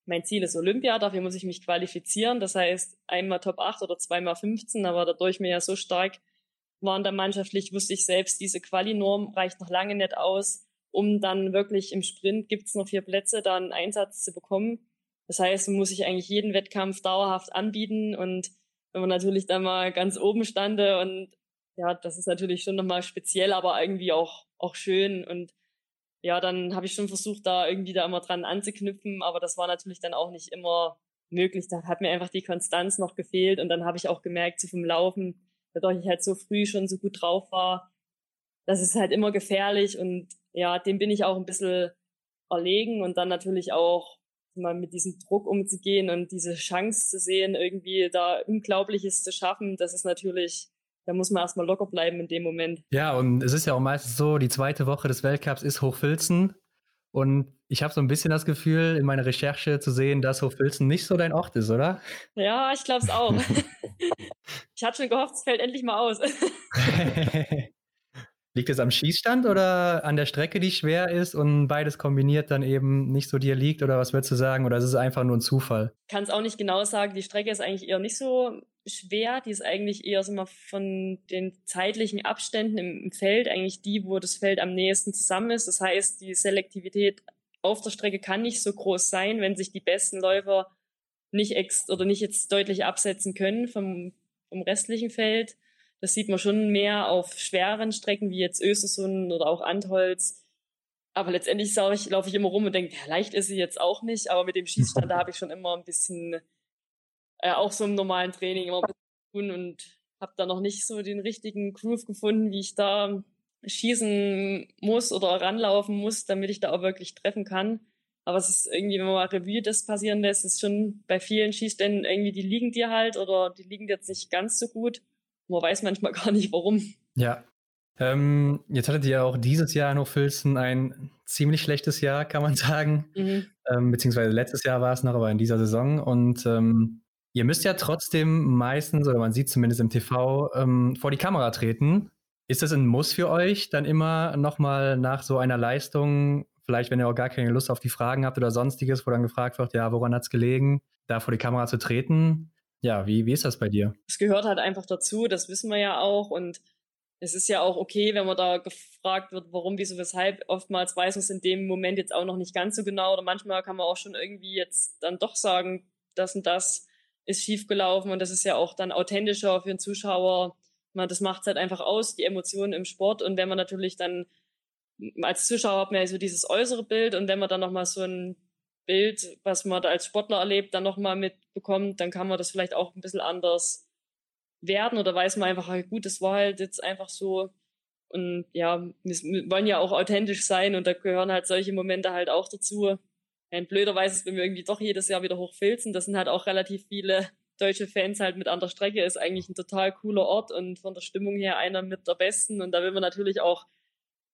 mein Ziel ist Olympia, dafür muss ich mich qualifizieren. Das heißt, einmal Top 8 oder zweimal 15, aber dadurch mir ja so stark waren da mannschaftlich, wusste ich selbst, diese Quali-Norm reicht noch lange nicht aus, um dann wirklich im Sprint gibt's noch vier Plätze, da einen Einsatz zu bekommen. Das heißt, muss sich eigentlich jeden Wettkampf dauerhaft anbieten und wenn man natürlich dann mal ganz oben stande und ja, das ist natürlich schon nochmal speziell, aber irgendwie auch, auch schön und ja, dann habe ich schon versucht, da irgendwie da immer dran anzuknüpfen, aber das war natürlich dann auch nicht immer möglich. Da hat mir einfach die Konstanz noch gefehlt und dann habe ich auch gemerkt, so vom Laufen, dadurch ich halt so früh schon so gut drauf war, das ist halt immer gefährlich und ja, dem bin ich auch ein bisschen erlegen und dann natürlich auch mal mit diesem Druck umzugehen und diese Chance zu sehen, irgendwie da Unglaubliches zu schaffen, das ist natürlich da muss man erstmal locker bleiben in dem Moment. Ja, und es ist ja auch meistens so, die zweite Woche des Weltcups ist Hochfilzen. Und ich habe so ein bisschen das Gefühl, in meiner Recherche zu sehen, dass Hochfilzen nicht so dein Ort ist, oder? Ja, ich glaube es auch. ich hatte schon gehofft, es fällt endlich mal aus. Liegt es am Schießstand oder an der Strecke, die schwer ist und beides kombiniert dann eben nicht so dir liegt? Oder was würdest du sagen? Oder ist es einfach nur ein Zufall? Kann es auch nicht genau sagen. Die Strecke ist eigentlich eher nicht so schwer. Die ist eigentlich eher so mal von den zeitlichen Abständen im, Feld eigentlich die, wo das Feld am nächsten zusammen ist. Das heißt, die Selektivität auf der Strecke kann nicht so groß sein, wenn sich die besten Läufer nicht ex oder nicht jetzt deutlich absetzen können vom, vom restlichen Feld. Das sieht man schon mehr auf schweren Strecken wie jetzt Östersund oder auch Antholz. Aber letztendlich ich, laufe ich immer rum und denke, ja, leicht ist sie jetzt auch nicht. Aber mit dem Schießstand, da habe ich schon immer ein bisschen, äh, auch so im normalen Training immer ein bisschen tun. Und habe da noch nicht so den richtigen Groove gefunden, wie ich da schießen muss oder ranlaufen muss, damit ich da auch wirklich treffen kann. Aber es ist irgendwie, wenn man mal Revue das passieren lässt, ist schon bei vielen Schießständen irgendwie, die liegen dir halt oder die liegen jetzt nicht ganz so gut. Man weiß manchmal gar nicht warum. Ja. Ähm, jetzt hattet ihr auch dieses Jahr in Hochfilzen ein ziemlich schlechtes Jahr, kann man sagen. Mhm. Ähm, beziehungsweise letztes Jahr war es noch, aber in dieser Saison. Und ähm, ihr müsst ja trotzdem meistens, oder man sieht zumindest im TV, ähm, vor die Kamera treten. Ist das ein Muss für euch, dann immer nochmal nach so einer Leistung, vielleicht wenn ihr auch gar keine Lust auf die Fragen habt oder sonstiges, wo dann gefragt wird, ja, woran hat es gelegen, da vor die Kamera zu treten? Ja, wie, wie ist das bei dir? Es gehört halt einfach dazu, das wissen wir ja auch. Und es ist ja auch okay, wenn man da gefragt wird, warum, wieso, weshalb. Oftmals weiß man es in dem Moment jetzt auch noch nicht ganz so genau. Oder manchmal kann man auch schon irgendwie jetzt dann doch sagen, das und das ist schiefgelaufen. Und das ist ja auch dann authentischer für den Zuschauer man, das macht halt einfach aus, die Emotionen im Sport. Und wenn man natürlich dann als Zuschauer hat man ja so dieses äußere Bild und wenn man dann nochmal so ein Bild, was man da als Sportler erlebt, dann nochmal mitbekommt, dann kann man das vielleicht auch ein bisschen anders werden oder weiß man einfach, gut, das war halt jetzt einfach so. Und ja, wir wollen ja auch authentisch sein und da gehören halt solche Momente halt auch dazu. Ein blöderweise ist, wenn wir irgendwie doch jedes Jahr wieder hochfilzen, das sind halt auch relativ viele deutsche Fans halt mit an der Strecke ist eigentlich ein total cooler Ort und von der Stimmung her einer mit der besten. Und da will man natürlich auch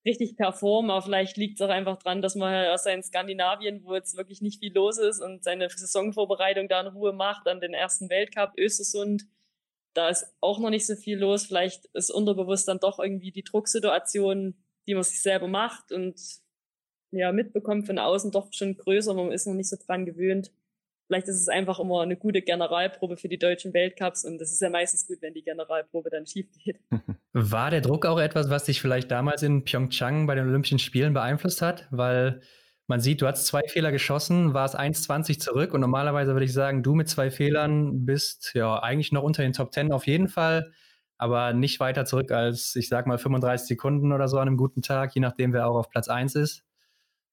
richtig performen, aber vielleicht liegt es auch einfach dran, dass man aus in Skandinavien, wo jetzt wirklich nicht viel los ist und seine Saisonvorbereitung da in Ruhe macht, an den ersten Weltcup Östersund, da ist auch noch nicht so viel los. Vielleicht ist unterbewusst dann doch irgendwie die Drucksituation, die man sich selber macht und ja, mitbekommt von außen doch schon größer, man ist noch nicht so dran gewöhnt. Vielleicht ist es einfach immer eine gute Generalprobe für die deutschen Weltcups und das ist ja meistens gut, wenn die Generalprobe dann schief geht. War der Druck auch etwas, was dich vielleicht damals in Pyeongchang bei den Olympischen Spielen beeinflusst hat? Weil man sieht, du hast zwei Fehler geschossen, warst 1,20 zurück und normalerweise würde ich sagen, du mit zwei Fehlern bist ja eigentlich noch unter den Top 10 auf jeden Fall, aber nicht weiter zurück als, ich sag mal, 35 Sekunden oder so an einem guten Tag, je nachdem, wer auch auf Platz 1 ist.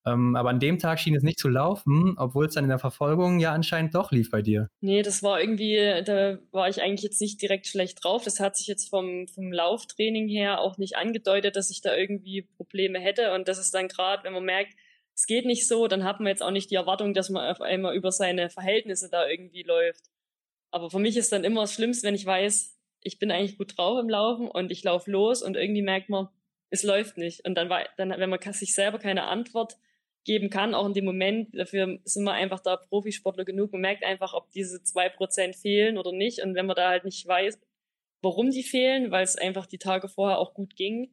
Ähm, aber an dem Tag schien es nicht zu laufen, obwohl es dann in der Verfolgung ja anscheinend doch lief bei dir. Nee, das war irgendwie, da war ich eigentlich jetzt nicht direkt schlecht drauf. Das hat sich jetzt vom, vom Lauftraining her auch nicht angedeutet, dass ich da irgendwie Probleme hätte. Und das ist dann gerade, wenn man merkt, es geht nicht so, dann hat man jetzt auch nicht die Erwartung, dass man auf einmal über seine Verhältnisse da irgendwie läuft. Aber für mich ist dann immer das Schlimmste, wenn ich weiß, ich bin eigentlich gut drauf im Laufen und ich laufe los und irgendwie merkt man, es läuft nicht. Und dann, dann wenn man sich selber keine Antwort geben kann, auch in dem Moment. Dafür sind wir einfach da Profisportler genug. Man merkt einfach, ob diese zwei Prozent fehlen oder nicht. Und wenn man da halt nicht weiß, warum die fehlen, weil es einfach die Tage vorher auch gut ging,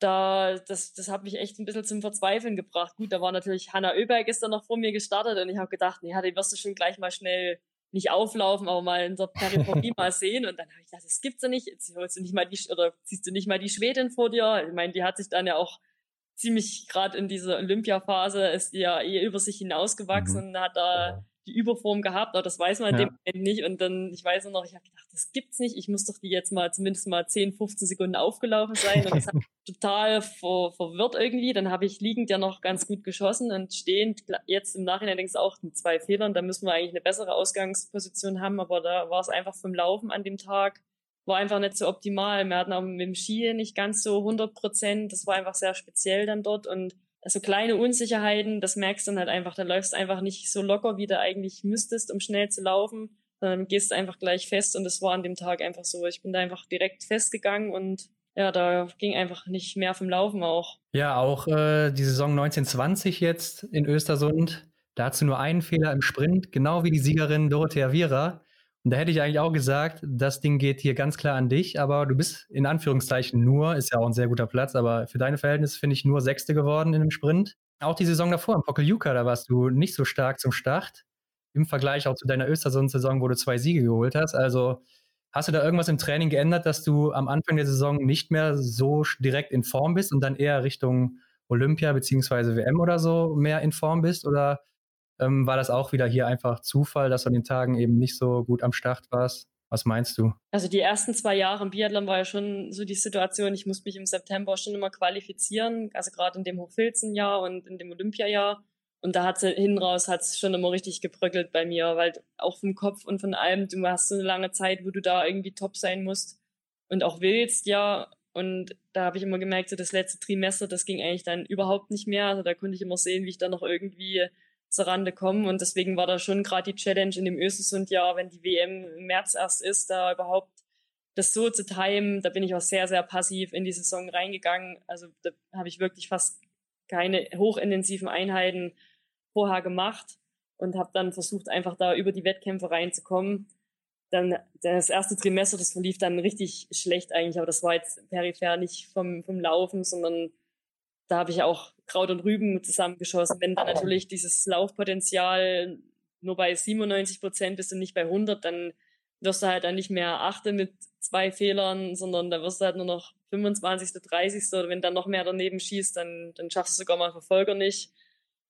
da, das, das hat mich echt ein bisschen zum Verzweifeln gebracht. Gut, da war natürlich Hanna Oeberg gestern noch vor mir gestartet und ich habe gedacht, nee, die wirst du schon gleich mal schnell nicht auflaufen, aber mal in der Periphobie mal sehen. Und dann habe ich gedacht, das gibt's ja nicht. Jetzt holst du nicht mal die, oder siehst du nicht mal die Schwedin vor dir. Ich meine, die hat sich dann ja auch ziemlich gerade in dieser Olympia-Phase ist ja eh über sich hinausgewachsen mhm. und hat da ja. die Überform gehabt, aber das weiß man in ja. dem Moment nicht. Und dann, ich weiß noch, ich habe gedacht, das gibt's nicht. Ich muss doch die jetzt mal zumindest mal 10, 15 Sekunden aufgelaufen sein. Und das hat total ver verwirrt irgendwie. Dann habe ich liegend ja noch ganz gut geschossen und stehend jetzt im Nachhinein denkst du auch mit zwei Fehlern, da müssen wir eigentlich eine bessere Ausgangsposition haben, aber da war es einfach vom Laufen an dem Tag war einfach nicht so optimal. Wir hatten auch mit dem Ski nicht ganz so 100 Prozent. Das war einfach sehr speziell dann dort und also kleine Unsicherheiten, das merkst du dann halt einfach. Da läufst einfach nicht so locker, wie du eigentlich müsstest, um schnell zu laufen, sondern gehst einfach gleich fest und das war an dem Tag einfach so. Ich bin da einfach direkt festgegangen und ja, da ging einfach nicht mehr vom Laufen auch. Ja, auch äh, die Saison 1920 jetzt in Östersund. Dazu nur einen Fehler im Sprint, genau wie die Siegerin Dorothea Viera. Und da hätte ich eigentlich auch gesagt, das Ding geht hier ganz klar an dich, aber du bist in Anführungszeichen nur, ist ja auch ein sehr guter Platz, aber für deine Verhältnisse finde ich nur Sechste geworden in dem Sprint. Auch die Saison davor in Pokeljuka, da warst du nicht so stark zum Start. Im Vergleich auch zu deiner Östersund-Saison, wo du zwei Siege geholt hast. Also hast du da irgendwas im Training geändert, dass du am Anfang der Saison nicht mehr so direkt in Form bist und dann eher Richtung Olympia bzw. WM oder so mehr in Form bist? Oder ähm, war das auch wieder hier einfach Zufall, dass du an den Tagen eben nicht so gut am Start warst? Was meinst du? Also die ersten zwei Jahre im Biathlon war ja schon so die Situation, ich musste mich im September schon immer qualifizieren, also gerade in dem Hochfilzen-Jahr und in dem Olympiajahr. Und da hat hinten raus hat es schon immer richtig gebröckelt bei mir, weil auch vom Kopf und von allem, du hast so eine lange Zeit, wo du da irgendwie top sein musst und auch willst, ja. Und da habe ich immer gemerkt, so das letzte Trimester, das ging eigentlich dann überhaupt nicht mehr. Also da konnte ich immer sehen, wie ich da noch irgendwie zur Rande komme. Und deswegen war da schon gerade die Challenge in dem Östersund-Jahr, wenn die WM im März erst ist, da überhaupt das so zu timen. Da bin ich auch sehr, sehr passiv in die Saison reingegangen. Also da habe ich wirklich fast keine hochintensiven Einheiten vorher gemacht und habe dann versucht, einfach da über die Wettkämpfe reinzukommen. Dann das erste Trimester, das verlief dann richtig schlecht eigentlich, aber das war jetzt peripher nicht vom, vom Laufen, sondern da habe ich auch Kraut und Rüben zusammengeschossen. Wenn dann natürlich dieses Laufpotenzial nur bei 97 Prozent bist und nicht bei 100, dann wirst du halt dann nicht mehr achte mit zwei Fehlern, sondern da wirst du halt nur noch 25., 30. oder wenn dann noch mehr daneben schießt, dann, dann schaffst du sogar mal Verfolger nicht.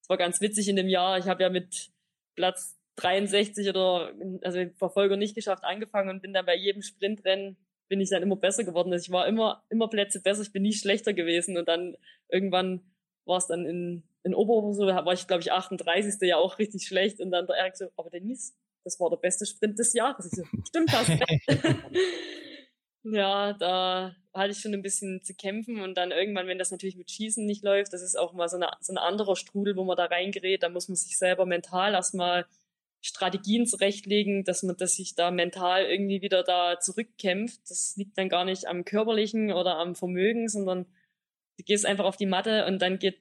Das war ganz witzig in dem Jahr. Ich habe ja mit Platz 63 oder also Verfolger nicht geschafft angefangen und bin dann bei jedem Sprintrennen bin ich dann immer besser geworden. Also ich war immer, immer Plätze besser, ich bin nie schlechter gewesen und dann irgendwann war es dann in, in Oberhof so, war ich glaube ich 38. ja auch richtig schlecht und dann der Erik so, aber Denise, das war der beste Sprint des Jahres. Ich so, stimmt das? ja, da hatte ich schon ein bisschen zu kämpfen und dann irgendwann, wenn das natürlich mit Schießen nicht läuft, das ist auch mal so, eine, so ein anderer Strudel, wo man da reingerät, da muss man sich selber mental erstmal Strategien zurechtlegen, dass man, dass sich da mental irgendwie wieder da zurückkämpft. Das liegt dann gar nicht am körperlichen oder am Vermögen, sondern du gehst einfach auf die Matte und dann geht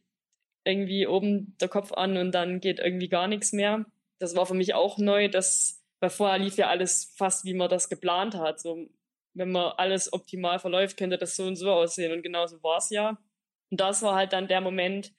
irgendwie oben der Kopf an und dann geht irgendwie gar nichts mehr das war für mich auch neu, dass, weil vorher lief ja alles fast, wie man das geplant hat. So, wenn man alles optimal verläuft, könnte das so und so aussehen. Und genauso war es ja. Und das war halt dann der Moment,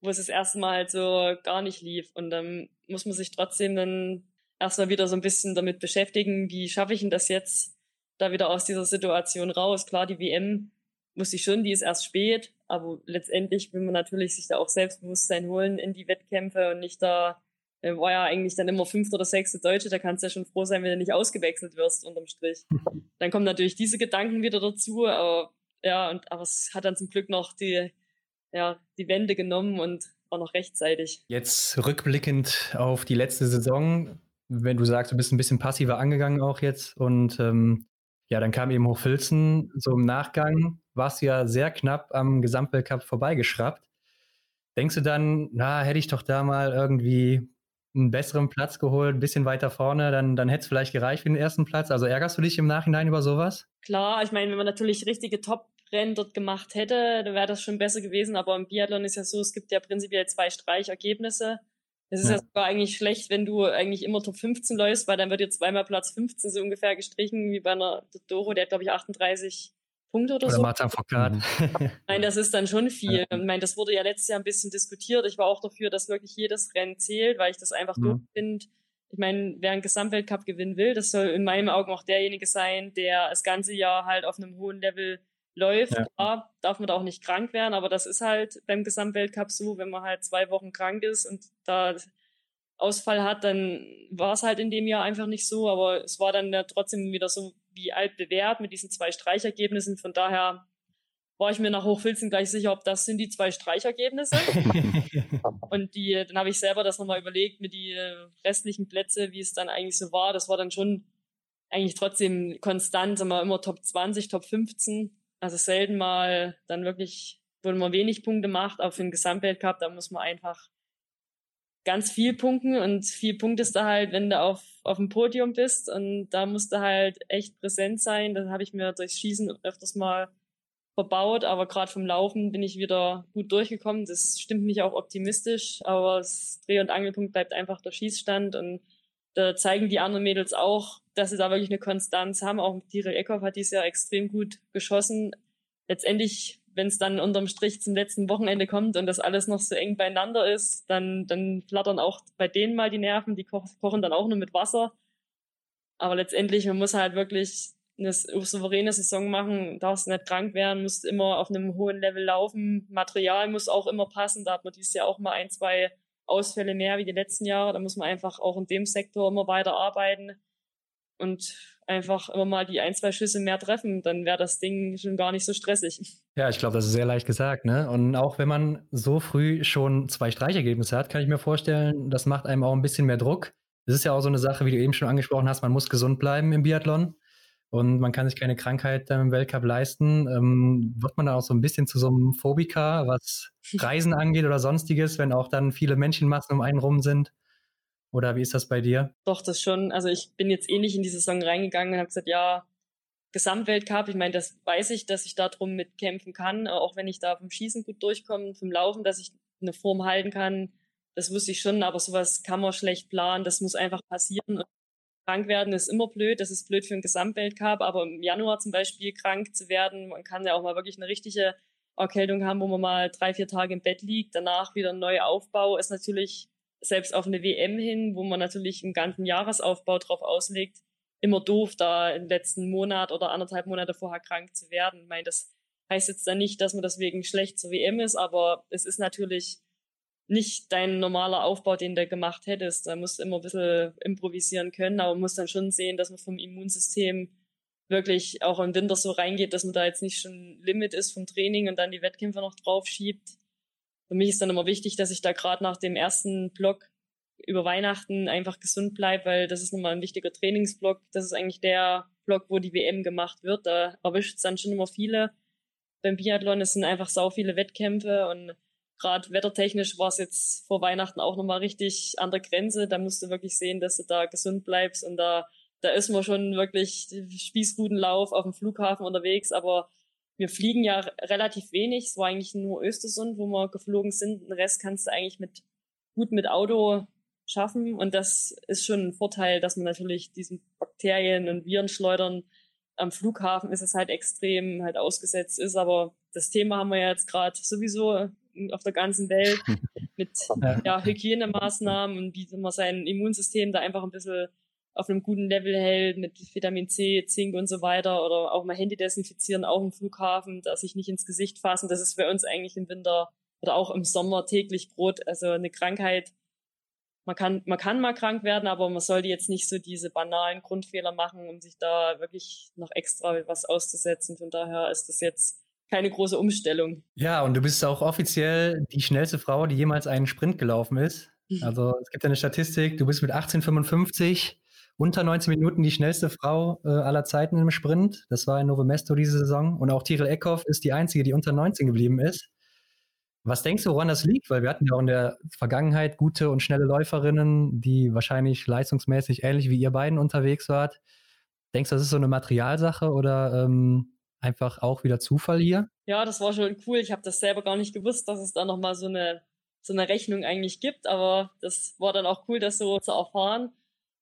wo es das erste Mal halt so gar nicht lief. Und dann muss man sich trotzdem dann erstmal wieder so ein bisschen damit beschäftigen, wie schaffe ich denn das jetzt da wieder aus dieser Situation raus? Klar, die WM muss ich schon, die ist erst spät, aber letztendlich will man natürlich sich da auch Selbstbewusstsein holen in die Wettkämpfe und nicht da er war ja eigentlich dann immer fünfte oder sechste Deutsche, da kannst du ja schon froh sein, wenn du nicht ausgewechselt wirst unterm Strich. Dann kommen natürlich diese Gedanken wieder dazu, aber ja, und aber es hat dann zum Glück noch die, ja, die Wende genommen und war noch rechtzeitig. Jetzt rückblickend auf die letzte Saison, wenn du sagst, du bist ein bisschen passiver angegangen auch jetzt und ähm, ja, dann kam eben Hochfilzen, so im Nachgang warst du ja sehr knapp am Gesamtweltcup vorbeigeschraubt. Denkst du dann, na, hätte ich doch da mal irgendwie einen besseren Platz geholt, ein bisschen weiter vorne, dann, dann hätte es vielleicht gereicht für den ersten Platz. Also ärgerst du dich im Nachhinein über sowas? Klar, ich meine, wenn man natürlich richtige Top-Rennen dort gemacht hätte, dann wäre das schon besser gewesen. Aber im Biathlon ist ja so, es gibt ja prinzipiell zwei Streichergebnisse. Es ist ja. ja sogar eigentlich schlecht, wenn du eigentlich immer Top 15 läufst, weil dann wird dir zweimal Platz 15 so ungefähr gestrichen, wie bei einer Doro, der hat glaube ich 38 Punkte oder, oder so. Martin Foucault. Nein, das ist dann schon viel. Ich meine, das wurde ja letztes Jahr ein bisschen diskutiert. Ich war auch dafür, dass wirklich jedes Rennen zählt, weil ich das einfach mhm. doof finde. Ich meine, wer einen Gesamtweltcup gewinnen will, das soll in meinen Augen auch derjenige sein, der das ganze Jahr halt auf einem hohen Level läuft. Ja. Klar, darf man da auch nicht krank werden, aber das ist halt beim Gesamtweltcup so, wenn man halt zwei Wochen krank ist und da Ausfall hat, dann war es halt in dem Jahr einfach nicht so, aber es war dann ja trotzdem wieder so wie alt bewährt mit diesen zwei Streichergebnissen. Von daher war ich mir nach Hochfilzen gleich sicher, ob das sind die zwei Streichergebnisse. und die, dann habe ich selber das nochmal überlegt mit die restlichen Plätze, wie es dann eigentlich so war. Das war dann schon eigentlich trotzdem konstant, sagen wir immer Top 20, Top 15. Also selten mal dann wirklich, wo man wenig Punkte macht, aber für den Gesamtweltcup, da muss man einfach ganz viel punkten und viel punktest du halt, wenn du auf, auf dem Podium bist und da musst du halt echt präsent sein. Das habe ich mir durchs Schießen öfters mal verbaut, aber gerade vom Laufen bin ich wieder gut durchgekommen. Das stimmt mich auch optimistisch, aber das Dreh- und Angelpunkt bleibt einfach der Schießstand und da zeigen die anderen Mädels auch, dass sie da wirklich eine Konstanz haben. Auch Tire Eckhoff hat dies Jahr extrem gut geschossen. Letztendlich wenn es dann unterm Strich zum letzten Wochenende kommt und das alles noch so eng beieinander ist, dann, dann flattern auch bei denen mal die Nerven, die ko kochen dann auch nur mit Wasser. Aber letztendlich, man muss halt wirklich eine souveräne Saison machen, darfst nicht krank werden, musst immer auf einem hohen Level laufen, Material muss auch immer passen, da hat man dieses Jahr auch mal ein, zwei Ausfälle mehr wie die letzten Jahre, da muss man einfach auch in dem Sektor immer weiter arbeiten. Und einfach immer mal die ein, zwei Schüsse mehr treffen, dann wäre das Ding schon gar nicht so stressig. Ja, ich glaube, das ist sehr leicht gesagt. Ne? Und auch wenn man so früh schon zwei Streichergebnisse hat, kann ich mir vorstellen, das macht einem auch ein bisschen mehr Druck. Es ist ja auch so eine Sache, wie du eben schon angesprochen hast, man muss gesund bleiben im Biathlon und man kann sich keine Krankheit im Weltcup leisten. Ähm, wird man dann auch so ein bisschen zu so einem Phobiker, was Reisen angeht oder sonstiges, wenn auch dann viele Menschenmassen um einen rum sind? Oder wie ist das bei dir? Doch, das schon. Also ich bin jetzt ähnlich in die Saison reingegangen und habe gesagt, ja, Gesamtweltcup, ich meine, das weiß ich, dass ich da drum mitkämpfen kann, auch wenn ich da vom Schießen gut durchkomme, vom Laufen, dass ich eine Form halten kann, das wusste ich schon, aber sowas kann man schlecht planen, das muss einfach passieren. Und krank werden ist immer blöd, das ist blöd für einen Gesamtweltcup, aber im Januar zum Beispiel krank zu werden, man kann ja auch mal wirklich eine richtige Erkältung haben, wo man mal drei, vier Tage im Bett liegt, danach wieder ein neuer Aufbau, ist natürlich selbst auf eine WM hin, wo man natürlich einen ganzen Jahresaufbau drauf auslegt, immer doof, da im letzten Monat oder anderthalb Monate vorher krank zu werden. Ich meine, das heißt jetzt dann nicht, dass man deswegen schlecht zur WM ist, aber es ist natürlich nicht dein normaler Aufbau, den du gemacht hättest. Da musst du immer ein bisschen improvisieren können, aber musst dann schon sehen, dass man vom Immunsystem wirklich auch im Winter so reingeht, dass man da jetzt nicht schon Limit ist vom Training und dann die Wettkämpfe noch drauf schiebt für mich ist dann immer wichtig, dass ich da gerade nach dem ersten Block über Weihnachten einfach gesund bleibe, weil das ist nochmal ein wichtiger Trainingsblock. Das ist eigentlich der Block, wo die WM gemacht wird. Da erwischt es dann schon immer viele. Beim Biathlon es sind einfach sau viele Wettkämpfe und gerade wettertechnisch war es jetzt vor Weihnachten auch nochmal richtig an der Grenze. Da musst du wirklich sehen, dass du da gesund bleibst und da, da ist man schon wirklich Spießrutenlauf auf dem Flughafen unterwegs, aber wir fliegen ja relativ wenig. Es war eigentlich nur Östersund, wo wir geflogen sind. Den Rest kannst du eigentlich mit, gut mit Auto schaffen. Und das ist schon ein Vorteil, dass man natürlich diesen Bakterien und Viren schleudern. Am Flughafen ist es halt extrem halt ausgesetzt ist. Aber das Thema haben wir ja jetzt gerade sowieso auf der ganzen Welt mit ja, Hygienemaßnahmen und wie man sein Immunsystem da einfach ein bisschen auf einem guten Level hält mit Vitamin C, Zink und so weiter oder auch mal Handy desinfizieren, auch im Flughafen, dass sich nicht ins Gesicht fassen. Das ist für uns eigentlich im Winter oder auch im Sommer täglich Brot. Also eine Krankheit, man kann, man kann mal krank werden, aber man sollte jetzt nicht so diese banalen Grundfehler machen, um sich da wirklich noch extra was auszusetzen. Von daher ist das jetzt keine große Umstellung. Ja, und du bist auch offiziell die schnellste Frau, die jemals einen Sprint gelaufen ist. Also es gibt eine Statistik, du bist mit 1855 unter 19 Minuten die schnellste Frau äh, aller Zeiten im Sprint. Das war in Novo Mesto diese Saison. Und auch Tiril Eckhoff ist die einzige, die unter 19 geblieben ist. Was denkst du, woran das liegt? Weil wir hatten ja auch in der Vergangenheit gute und schnelle Läuferinnen, die wahrscheinlich leistungsmäßig ähnlich wie ihr beiden unterwegs wart. Denkst du, das ist so eine Materialsache oder ähm, einfach auch wieder Zufall hier? Ja, das war schon cool. Ich habe das selber gar nicht gewusst, dass es da nochmal so eine, so eine Rechnung eigentlich gibt. Aber das war dann auch cool, das so zu erfahren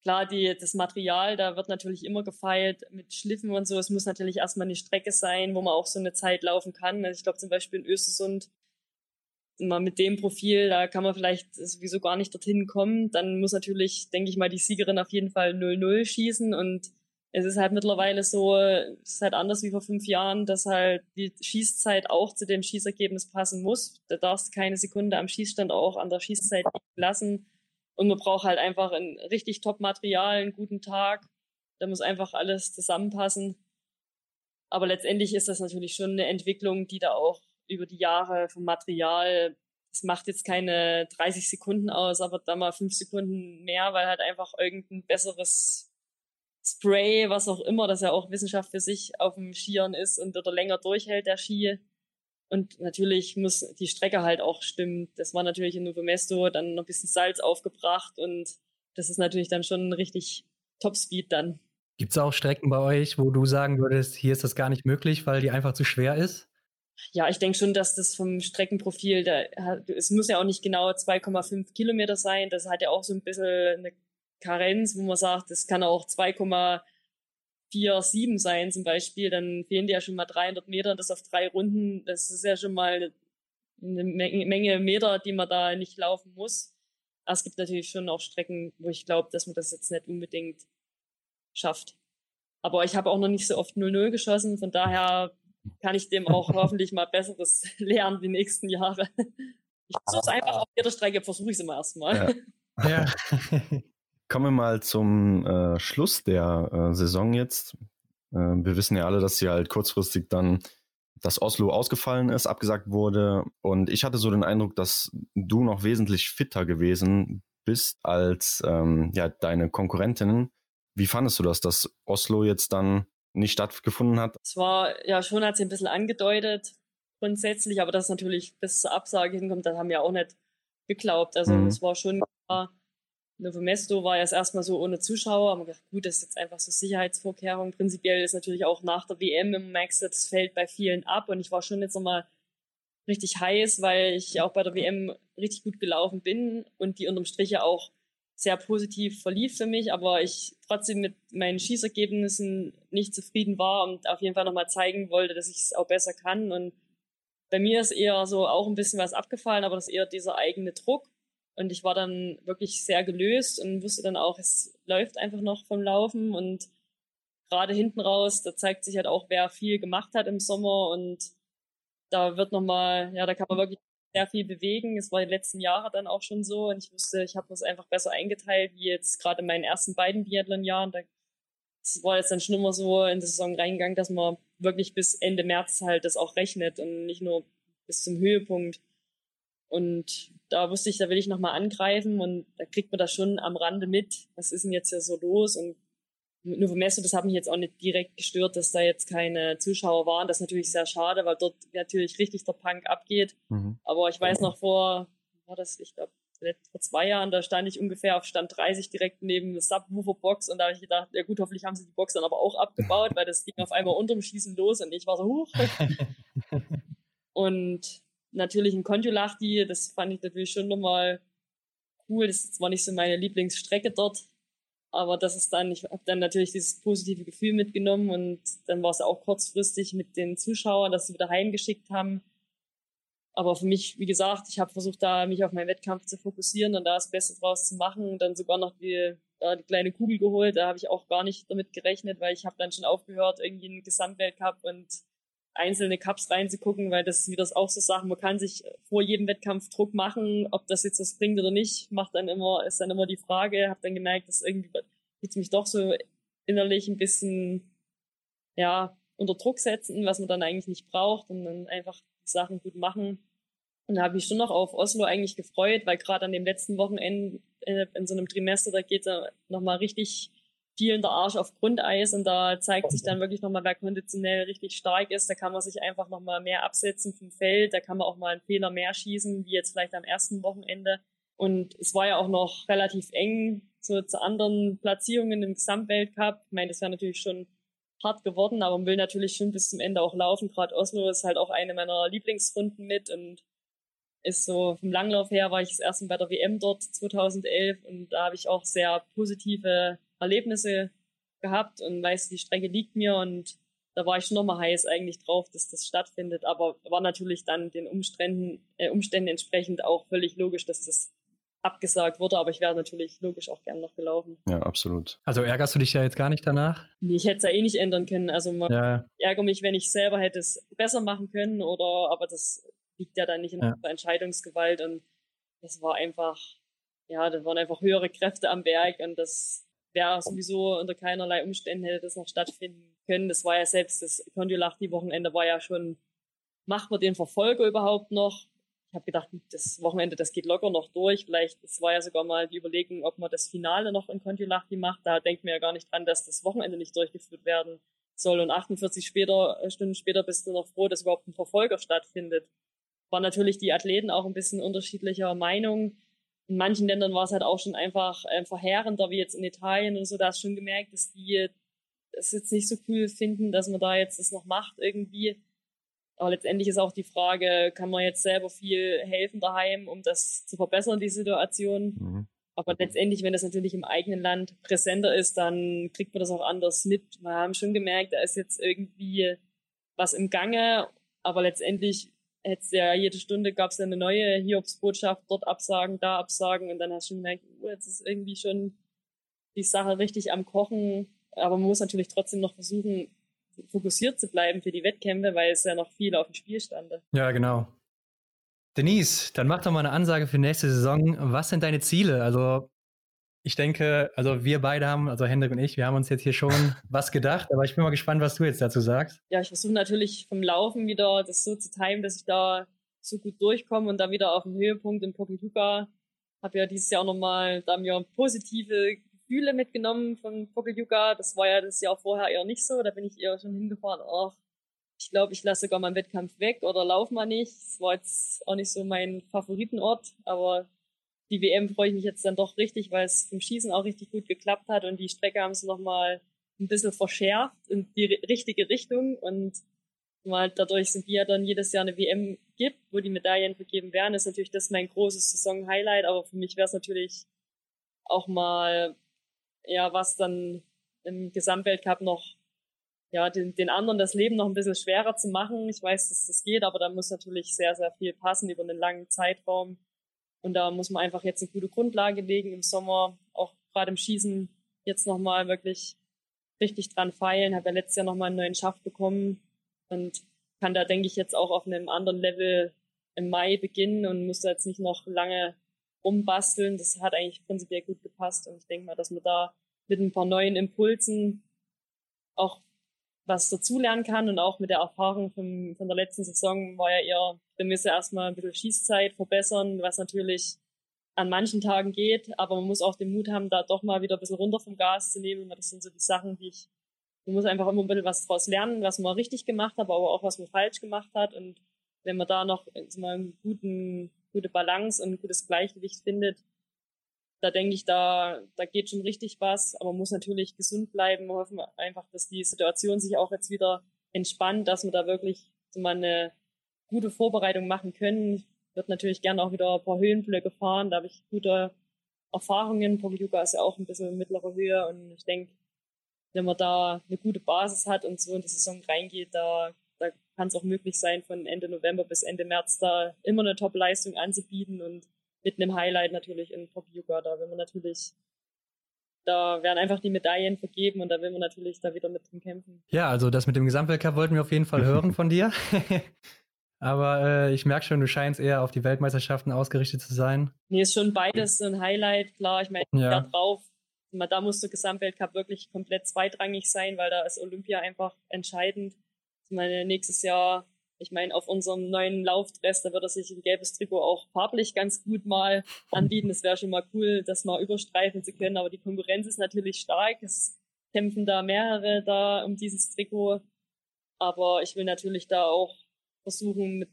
klar, die, das Material, da wird natürlich immer gefeilt mit Schliffen und so. Es muss natürlich erstmal eine Strecke sein, wo man auch so eine Zeit laufen kann. Also ich glaube zum Beispiel in Östersund, mal mit dem Profil, da kann man vielleicht sowieso gar nicht dorthin kommen. Dann muss natürlich, denke ich mal, die Siegerin auf jeden Fall 0-0 schießen und es ist halt mittlerweile so, es ist halt anders wie vor fünf Jahren, dass halt die Schießzeit auch zu dem Schießergebnis passen muss. Da darfst du keine Sekunde am Schießstand auch an der Schießzeit lassen und man braucht halt einfach ein richtig Top-Material, einen guten Tag. Da muss einfach alles zusammenpassen. Aber letztendlich ist das natürlich schon eine Entwicklung, die da auch über die Jahre vom Material, es macht jetzt keine 30 Sekunden aus, aber da mal fünf Sekunden mehr, weil halt einfach irgendein besseres Spray, was auch immer, das ja auch Wissenschaft für sich auf dem Skiern ist und oder länger durchhält, der Ski, und natürlich muss die Strecke halt auch stimmen. Das war natürlich in Novo Mesto dann noch ein bisschen Salz aufgebracht und das ist natürlich dann schon richtig Topspeed dann. Gibt es auch Strecken bei euch, wo du sagen würdest, hier ist das gar nicht möglich, weil die einfach zu schwer ist? Ja, ich denke schon, dass das vom Streckenprofil, da, es muss ja auch nicht genau 2,5 Kilometer sein. Das hat ja auch so ein bisschen eine Karenz, wo man sagt, es kann auch 2,5 vier, sieben sein zum Beispiel, dann fehlen dir ja schon mal 300 Meter und das auf drei Runden. Das ist ja schon mal eine Menge Meter, die man da nicht laufen muss. Aber es gibt natürlich schon auch Strecken, wo ich glaube, dass man das jetzt nicht unbedingt schafft. Aber ich habe auch noch nicht so oft 0-0 geschossen, von daher kann ich dem auch hoffentlich mal Besseres lernen die nächsten Jahre. Ich versuche es einfach auf jeder Strecke, versuche ich es immer erstmal. Ja. ja. Kommen wir mal zum äh, Schluss der äh, Saison jetzt. Äh, wir wissen ja alle, dass sie halt kurzfristig dann dass Oslo ausgefallen ist, abgesagt wurde. Und ich hatte so den Eindruck, dass du noch wesentlich fitter gewesen bist als ähm, ja, deine Konkurrentinnen. Wie fandest du das, dass Oslo jetzt dann nicht stattgefunden hat? Es war ja schon, hat sie ein bisschen angedeutet, grundsätzlich, aber dass natürlich bis zur Absage hinkommt, das haben wir auch nicht geglaubt. Also mhm. es war schon klar, Novo Mesto war erst erstmal so ohne Zuschauer, haben gedacht, gut, das ist jetzt einfach so Sicherheitsvorkehrung. Prinzipiell ist natürlich auch nach der WM im Max, das fällt bei vielen ab und ich war schon jetzt nochmal richtig heiß, weil ich auch bei der WM richtig gut gelaufen bin und die unterm Strich ja auch sehr positiv verlief für mich, aber ich trotzdem mit meinen Schießergebnissen nicht zufrieden war und auf jeden Fall nochmal zeigen wollte, dass ich es auch besser kann. Und bei mir ist eher so auch ein bisschen was abgefallen, aber das ist eher dieser eigene Druck. Und ich war dann wirklich sehr gelöst und wusste dann auch, es läuft einfach noch vom Laufen und gerade hinten raus, da zeigt sich halt auch, wer viel gemacht hat im Sommer und da wird nochmal, ja, da kann man wirklich sehr viel bewegen. Es war die letzten Jahre dann auch schon so und ich wusste, ich habe das einfach besser eingeteilt, wie jetzt gerade in meinen ersten beiden Biathlon-Jahren. Das war jetzt dann schon immer so in die Saison reingegangen, dass man wirklich bis Ende März halt das auch rechnet und nicht nur bis zum Höhepunkt. Und da wusste ich, da will ich nochmal angreifen und da kriegt man das schon am Rande mit. Was ist denn jetzt hier so los? Und nur vom Messo, das hat mich jetzt auch nicht direkt gestört, dass da jetzt keine Zuschauer waren. Das ist natürlich sehr schade, weil dort natürlich richtig der Punk abgeht. Mhm. Aber ich weiß noch vor, war das, ich glaube, vor zwei Jahren, da stand ich ungefähr auf Stand 30 direkt neben der Subwoofer-Box und da habe ich gedacht, ja gut, hoffentlich haben sie die Box dann aber auch abgebaut, weil das ging auf einmal unterm Schießen los und ich war so, huch. und natürlich ein Kontiolahti, das fand ich natürlich schon nochmal cool. Das war nicht so meine Lieblingsstrecke dort, aber das ist dann, ich habe dann natürlich dieses positive Gefühl mitgenommen und dann war es auch kurzfristig mit den Zuschauern, dass sie wieder heimgeschickt haben. Aber für mich, wie gesagt, ich habe versucht, da mich auf meinen Wettkampf zu fokussieren und da das Beste draus zu machen und dann sogar noch die, äh, die kleine Kugel geholt. Da habe ich auch gar nicht damit gerechnet, weil ich habe dann schon aufgehört, irgendwie einen Gesamtweltcup und einzelne Cups reinzugucken, weil das wieder auch so Sachen, man kann sich vor jedem Wettkampf Druck machen, ob das jetzt was bringt oder nicht, macht dann immer, ist dann immer die Frage, habe dann gemerkt, dass irgendwie jetzt mich doch so innerlich ein bisschen, ja, unter Druck setzen, was man dann eigentlich nicht braucht und dann einfach Sachen gut machen. Und da habe ich schon noch auf Oslo eigentlich gefreut, weil gerade an dem letzten Wochenende äh, in so einem Trimester, da geht er nochmal richtig vielen der Arsch auf Grundeis und da zeigt sich dann wirklich nochmal, wer konditionell richtig stark ist. Da kann man sich einfach nochmal mehr absetzen vom Feld. Da kann man auch mal einen Fehler mehr schießen, wie jetzt vielleicht am ersten Wochenende. Und es war ja auch noch relativ eng so zu anderen Platzierungen im Gesamtweltcup. Ich meine, das wäre natürlich schon hart geworden, aber man will natürlich schon bis zum Ende auch laufen. Gerade Oslo ist halt auch eine meiner Lieblingsrunden mit und ist so vom Langlauf her war ich das erste Mal bei der WM dort 2011 und da habe ich auch sehr positive Erlebnisse gehabt und weiß, die Strecke liegt mir und da war ich schon nochmal heiß eigentlich drauf, dass das stattfindet, aber war natürlich dann den Umständen, äh, Umständen entsprechend auch völlig logisch, dass das abgesagt wurde, aber ich wäre natürlich logisch auch gern noch gelaufen. Ja, absolut. Also ärgerst du dich ja jetzt gar nicht danach? Nee, ich hätte es ja eh nicht ändern können. Also man ja. ärgere mich, wenn ich selber hätte es besser machen können oder aber das liegt ja dann nicht in ja. der Entscheidungsgewalt und das war einfach, ja, da waren einfach höhere Kräfte am Berg und das wäre sowieso unter keinerlei Umständen hätte das noch stattfinden können. Das war ja selbst das Kontiolahti-Wochenende war ja schon, macht man den Verfolger überhaupt noch? Ich habe gedacht, das Wochenende, das geht locker noch durch. Vielleicht, es war ja sogar mal die Überlegung, ob man das Finale noch in Kontiolahti macht. Da denkt man ja gar nicht dran, dass das Wochenende nicht durchgeführt werden soll. Und 48 später, äh, Stunden später bist du noch froh, dass überhaupt ein Verfolger stattfindet. War natürlich die Athleten auch ein bisschen unterschiedlicher Meinung in manchen Ländern war es halt auch schon einfach äh, verheerender, wie jetzt in Italien und so. Da hast du schon gemerkt, dass die es jetzt nicht so cool finden, dass man da jetzt das noch macht irgendwie. Aber letztendlich ist auch die Frage, kann man jetzt selber viel helfen daheim, um das zu verbessern, die Situation. Mhm. Aber letztendlich, wenn das natürlich im eigenen Land präsenter ist, dann kriegt man das auch anders mit. Wir haben schon gemerkt, da ist jetzt irgendwie was im Gange, aber letztendlich hättest ja jede Stunde gab es ja eine neue Hiobsbotschaft, dort absagen, da absagen und dann hast du gemerkt, oh, jetzt ist irgendwie schon die Sache richtig am Kochen. Aber man muss natürlich trotzdem noch versuchen, fokussiert zu bleiben für die Wettkämpfe, weil es ja noch viel auf dem Spiel stand. Ja, genau. Denise, dann mach doch mal eine Ansage für nächste Saison. Was sind deine Ziele? Also Ich denke, also wir beide haben, also Hendrik und ich, wir haben uns jetzt hier schon was gedacht, aber ich bin mal gespannt, was du jetzt dazu sagst. Ja, ich versuche natürlich vom Laufen wieder das so zu timen, dass ich da so gut durchkomme und da wieder auf dem Höhepunkt in Pokeljuka. Habe ja dieses Jahr nochmal da mir positive Gefühle mitgenommen von Pokeljuka. Das war ja das Jahr vorher eher nicht so. Da bin ich eher schon hingefahren, ach, ich glaube, ich lasse sogar meinen Wettkampf weg oder laufe mal nicht. Das war jetzt auch nicht so mein Favoritenort, aber die WM freue ich mich jetzt dann doch richtig, weil es vom Schießen auch richtig gut geklappt hat und die Strecke haben sie nochmal ein bisschen verschärft in die richtige Richtung und mal dadurch sind wir dann jedes Jahr eine WM gibt, wo die Medaillen vergeben werden, ist natürlich das mein großes Saison-Highlight, aber für mich wäre es natürlich auch mal, ja, was dann im Gesamtweltcup noch ja, den, den anderen das Leben noch ein bisschen schwerer zu machen. Ich weiß, dass das geht, aber da muss natürlich sehr, sehr viel passen über einen langen Zeitraum. Und da muss man einfach jetzt eine gute Grundlage legen im Sommer, auch gerade im Schießen jetzt nochmal wirklich richtig dran feilen. Habe ja letztes Jahr nochmal einen neuen Schaft bekommen und kann da, denke ich, jetzt auch auf einem anderen Level im Mai beginnen und muss da jetzt nicht noch lange rumbasteln. Das hat eigentlich prinzipiell gut gepasst und ich denke mal, dass man da mit ein paar neuen Impulsen auch was dazulernen kann und auch mit der Erfahrung von, von der letzten Saison war ja eher, wir müssen erstmal ein bisschen Schießzeit verbessern, was natürlich an manchen Tagen geht, aber man muss auch den Mut haben, da doch mal wieder ein bisschen runter vom Gas zu nehmen. Das sind so die Sachen, die ich, man muss einfach immer ein bisschen was draus lernen, was man richtig gemacht hat, aber auch was man falsch gemacht hat. Und wenn man da noch mal einen guten, gute Balance und ein gutes Gleichgewicht findet, da denke ich, da, da geht schon richtig was, aber man muss natürlich gesund bleiben. Wir hoffen einfach, dass die Situation sich auch jetzt wieder entspannt, dass wir da wirklich mal eine gute Vorbereitung machen können. Ich würde natürlich gerne auch wieder ein paar Höhenblöcke fahren, da habe ich gute Erfahrungen. Pokljuka ist ja auch ein bisschen mittlere Höhe und ich denke, wenn man da eine gute Basis hat und so in die Saison reingeht, da, da kann es auch möglich sein, von Ende November bis Ende März da immer eine Top-Leistung anzubieten und mit einem Highlight natürlich in Pop Yoga. Da will man natürlich, da werden einfach die Medaillen vergeben und da will man natürlich da wieder mit drin kämpfen. Ja, also das mit dem Gesamtweltcup wollten wir auf jeden Fall hören von dir. Aber äh, ich merke schon, du scheinst eher auf die Weltmeisterschaften ausgerichtet zu sein. Nee, ist schon beides ein Highlight, klar. Ich meine, ja. da drauf, da muss der Gesamtweltcup wirklich komplett zweitrangig sein, weil da ist Olympia einfach entscheidend. Ich meine, nächstes Jahr ich meine, auf unserem neuen Laufdress, da wird er sich ein gelbes Trikot auch farblich ganz gut mal anbieten. Das wäre schon mal cool, das mal überstreifen zu können. Aber die Konkurrenz ist natürlich stark. Es kämpfen da mehrere da um dieses Trikot. Aber ich will natürlich da auch versuchen, mit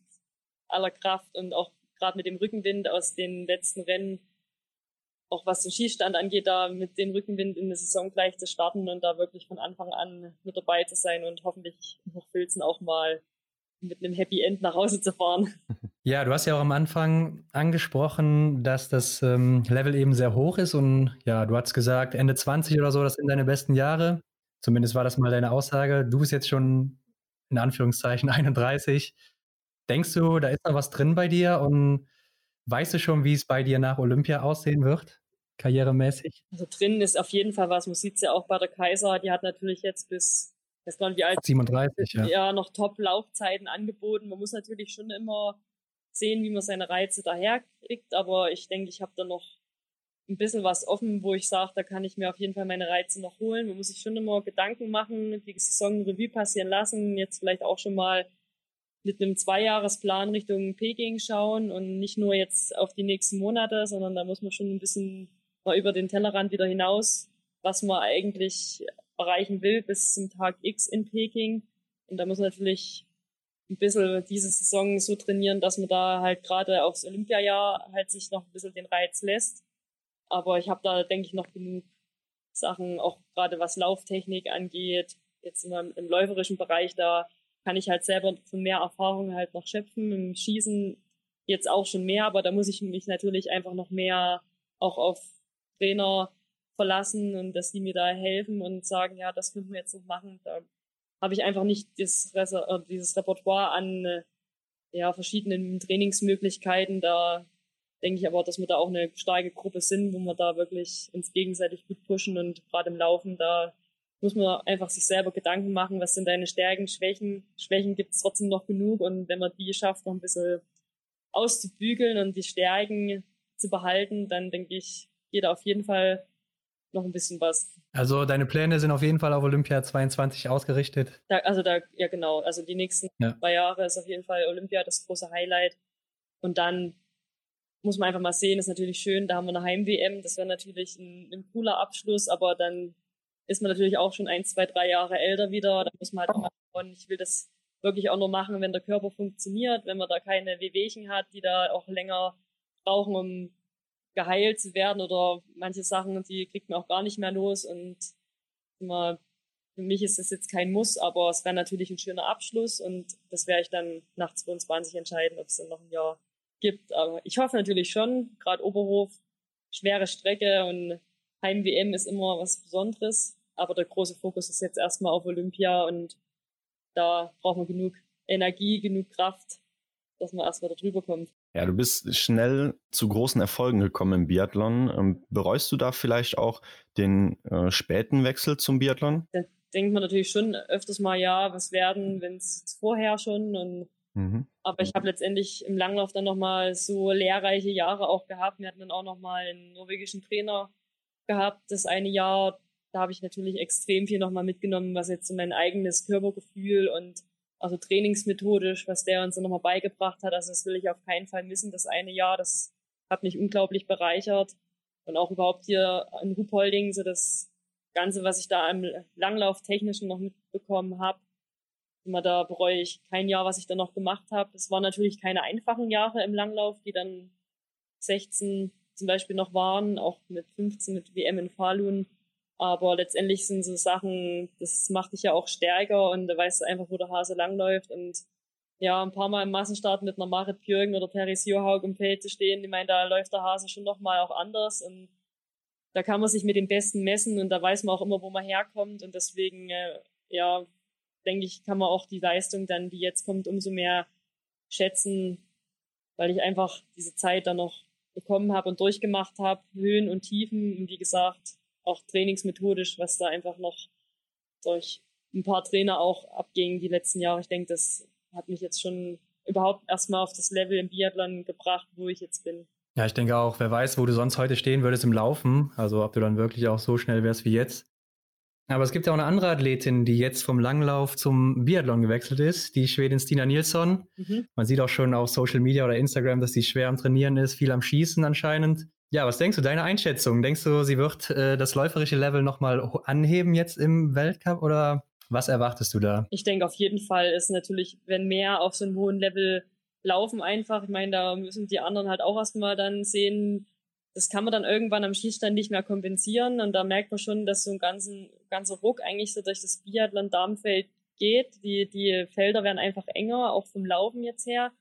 aller Kraft und auch gerade mit dem Rückenwind aus den letzten Rennen, auch was den Schießstand angeht, da mit dem Rückenwind in der Saison gleich zu starten und da wirklich von Anfang an mit dabei zu sein und hoffentlich noch Filzen auch mal mit einem Happy End nach Hause zu fahren. Ja, du hast ja auch am Anfang angesprochen, dass das ähm, Level eben sehr hoch ist und ja, du hast gesagt, Ende 20 oder so, das sind deine besten Jahre. Zumindest war das mal deine Aussage. Du bist jetzt schon in Anführungszeichen 31. Denkst du, da ist noch was drin bei dir und weißt du schon, wie es bei dir nach Olympia aussehen wird? Karrieremäßig? Also drin ist auf jeden Fall was. Man sieht es ja auch bei der Kaiser. Die hat natürlich jetzt bis gar nicht, wie alt. 37, ja. Ja, noch Top-Laufzeiten angeboten. Man muss natürlich schon immer sehen, wie man seine Reize daherkriegt, aber ich denke, ich habe da noch ein bisschen was offen, wo ich sage, da kann ich mir auf jeden Fall meine Reize noch holen. Man muss sich schon immer Gedanken machen, die Saison Revue passieren lassen, jetzt vielleicht auch schon mal mit einem Zweijahresplan Richtung Peking schauen und nicht nur jetzt auf die nächsten Monate, sondern da muss man schon ein bisschen mal über den Tellerrand wieder hinaus, was man eigentlich erreichen will bis zum Tag X in Peking. Und da muss man natürlich ein bisschen diese Saison so trainieren, dass man da halt gerade aufs Olympiajahr halt sich noch ein bisschen den Reiz lässt. Aber ich habe da, denke ich, noch genug Sachen, auch gerade was Lauftechnik angeht, jetzt im, im läuferischen Bereich, da kann ich halt selber von mehr Erfahrung halt noch schöpfen. Im Schießen jetzt auch schon mehr, aber da muss ich mich natürlich einfach noch mehr auch auf Trainer verlassen und dass die mir da helfen und sagen, ja, das könnten wir jetzt noch machen. Da habe ich einfach nicht das, äh, dieses Repertoire an äh, ja, verschiedenen Trainingsmöglichkeiten. Da denke ich aber, dass wir da auch eine starke Gruppe sind, wo wir da wirklich uns gegenseitig gut pushen und gerade im Laufen, da muss man einfach sich selber Gedanken machen, was sind deine Stärken, Schwächen. Schwächen gibt es trotzdem noch genug und wenn man die schafft, noch ein bisschen auszubügeln und die Stärken zu behalten, dann denke ich, geht auf jeden Fall noch ein bisschen was. Also deine Pläne sind auf jeden Fall auf Olympia 22 ausgerichtet. Da, also da, ja genau, also die nächsten ja. zwei Jahre ist auf jeden Fall Olympia das große Highlight. Und dann muss man einfach mal sehen, ist natürlich schön, da haben wir eine Heim-WM, das wäre natürlich ein, ein, cooler Abschluss, aber dann ist man natürlich auch schon ein, zwei, drei Jahre älter wieder, da muss man halt auch und ich will das wirklich auch nur machen, wenn der Körper funktioniert, wenn man da keine Wehwehchen hat, die da auch länger brauchen, um geheilt zu werden oder manche Sachen, die kriegt man auch gar nicht mehr los und immer, für mich ist es jetzt kein Muss, aber es wäre natürlich ein schöner Abschluss und das werde ich dann nach 22 entscheiden, ob es dann noch ein Jahr gibt. Aber ich hoffe natürlich schon, gerade Oberhof, schwere Strecke und Heim-WM ist immer was Besonderes. Aber der große Fokus ist jetzt erstmal auf Olympia und da braucht man genug Energie, genug Kraft, dass man erstmal da drüber kommt. Ja, du bist schnell zu großen Erfolgen gekommen im Biathlon. Ähm, bereust du da vielleicht auch den äh, späten Wechsel zum Biathlon? Da denkt man natürlich schon öfters mal, ja, was werden, wenn es vorher schon und mhm. aber ich habe letztendlich im Langlauf dann nochmal so lehrreiche Jahre auch gehabt. Wir hatten dann auch nochmal einen norwegischen Trainer gehabt, das eine Jahr. Da habe ich natürlich extrem viel nochmal mitgenommen, was jetzt so mein eigenes Körpergefühl und also trainingsmethodisch, was der uns nochmal beigebracht hat. Also das will ich auf keinen Fall missen. Das eine Jahr, das hat mich unglaublich bereichert. Und auch überhaupt hier in Ruhpolding, so das Ganze, was ich da im Langlauf technischen noch mitbekommen habe. Immer da bereue ich kein Jahr, was ich da noch gemacht habe. Es waren natürlich keine einfachen Jahre im Langlauf, die dann 16 zum Beispiel noch waren, auch mit 15 mit WM in Falun. Aber letztendlich sind so Sachen, das macht dich ja auch stärker und da weißt du einfach, wo der Hase langläuft. Und ja, ein paar Mal im Massenstart mit einer Marit Björgen oder Therese Johaug im Feld zu stehen, ich meine, da läuft der Hase schon nochmal auch anders und da kann man sich mit dem Besten messen und da weiß man auch immer, wo man herkommt und deswegen, äh, ja, denke ich, kann man auch die Leistung dann, die jetzt kommt, umso mehr schätzen, weil ich einfach diese Zeit dann noch bekommen habe und durchgemacht habe, Höhen und Tiefen und wie gesagt, auch trainingsmethodisch, was da einfach noch durch ein paar Trainer auch abging die letzten Jahre. Ich denke, das hat mich jetzt schon überhaupt erstmal auf das Level im Biathlon gebracht, wo ich jetzt bin. Ja, ich denke auch, wer weiß, wo du sonst heute stehen würdest im Laufen. Also ob du dann wirklich auch so schnell wärst wie jetzt. Aber es gibt ja auch eine andere Athletin, die jetzt vom Langlauf zum Biathlon gewechselt ist, die Schwedin Stina Nilsson. Mhm. Man sieht auch schon auf Social Media oder Instagram, dass sie schwer am Trainieren ist, viel am Schießen anscheinend. Ja, was denkst du, deine Einschätzung? Denkst du, sie wird äh, das läuferische Level nochmal anheben jetzt im Weltcup oder was erwartest du da? Ich denke auf jeden Fall ist natürlich, wenn mehr auf so einem hohen Level laufen einfach, ich meine, da müssen die anderen halt auch erstmal dann sehen, das kann man dann irgendwann am Schießstand nicht mehr kompensieren und da merkt man schon, dass so ein ganzen, ganzer Ruck eigentlich so durch das Biathlon-Darmfeld geht. Die, die Felder werden einfach enger, auch vom Laufen jetzt her.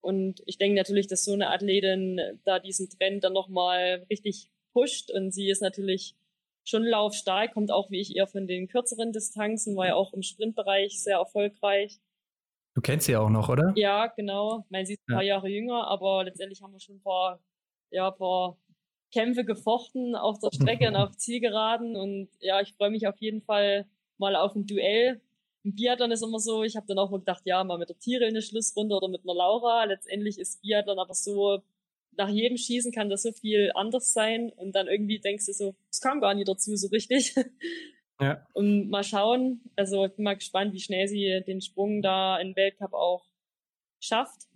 Und ich denke natürlich, dass so eine Athletin da diesen Trend dann nochmal richtig pusht. Und sie ist natürlich schon laufstark, kommt auch wie ich eher von den kürzeren Distanzen, war ja auch im Sprintbereich sehr erfolgreich. Du kennst sie auch noch, oder? Ja, genau. Ich meine, sie ist ein paar Jahre jünger, aber letztendlich haben wir schon ein paar, ja, ein paar Kämpfe gefochten auf der Strecke und auf Zielgeraden. Und ja, ich freue mich auf jeden Fall mal auf ein Duell Biathlon ist immer so, ich habe dann auch mal gedacht, ja, mal mit der Tyrell eine Schlussrunde oder mit einer Laura. Letztendlich ist Biathlon aber so, nach jedem Schießen kann das so viel anders sein und dann irgendwie denkst du so, es kam gar nicht dazu so richtig. Ja. Und mal schauen, also ich bin mal gespannt, wie schnell sie den Sprung da in Weltcup auch schafft.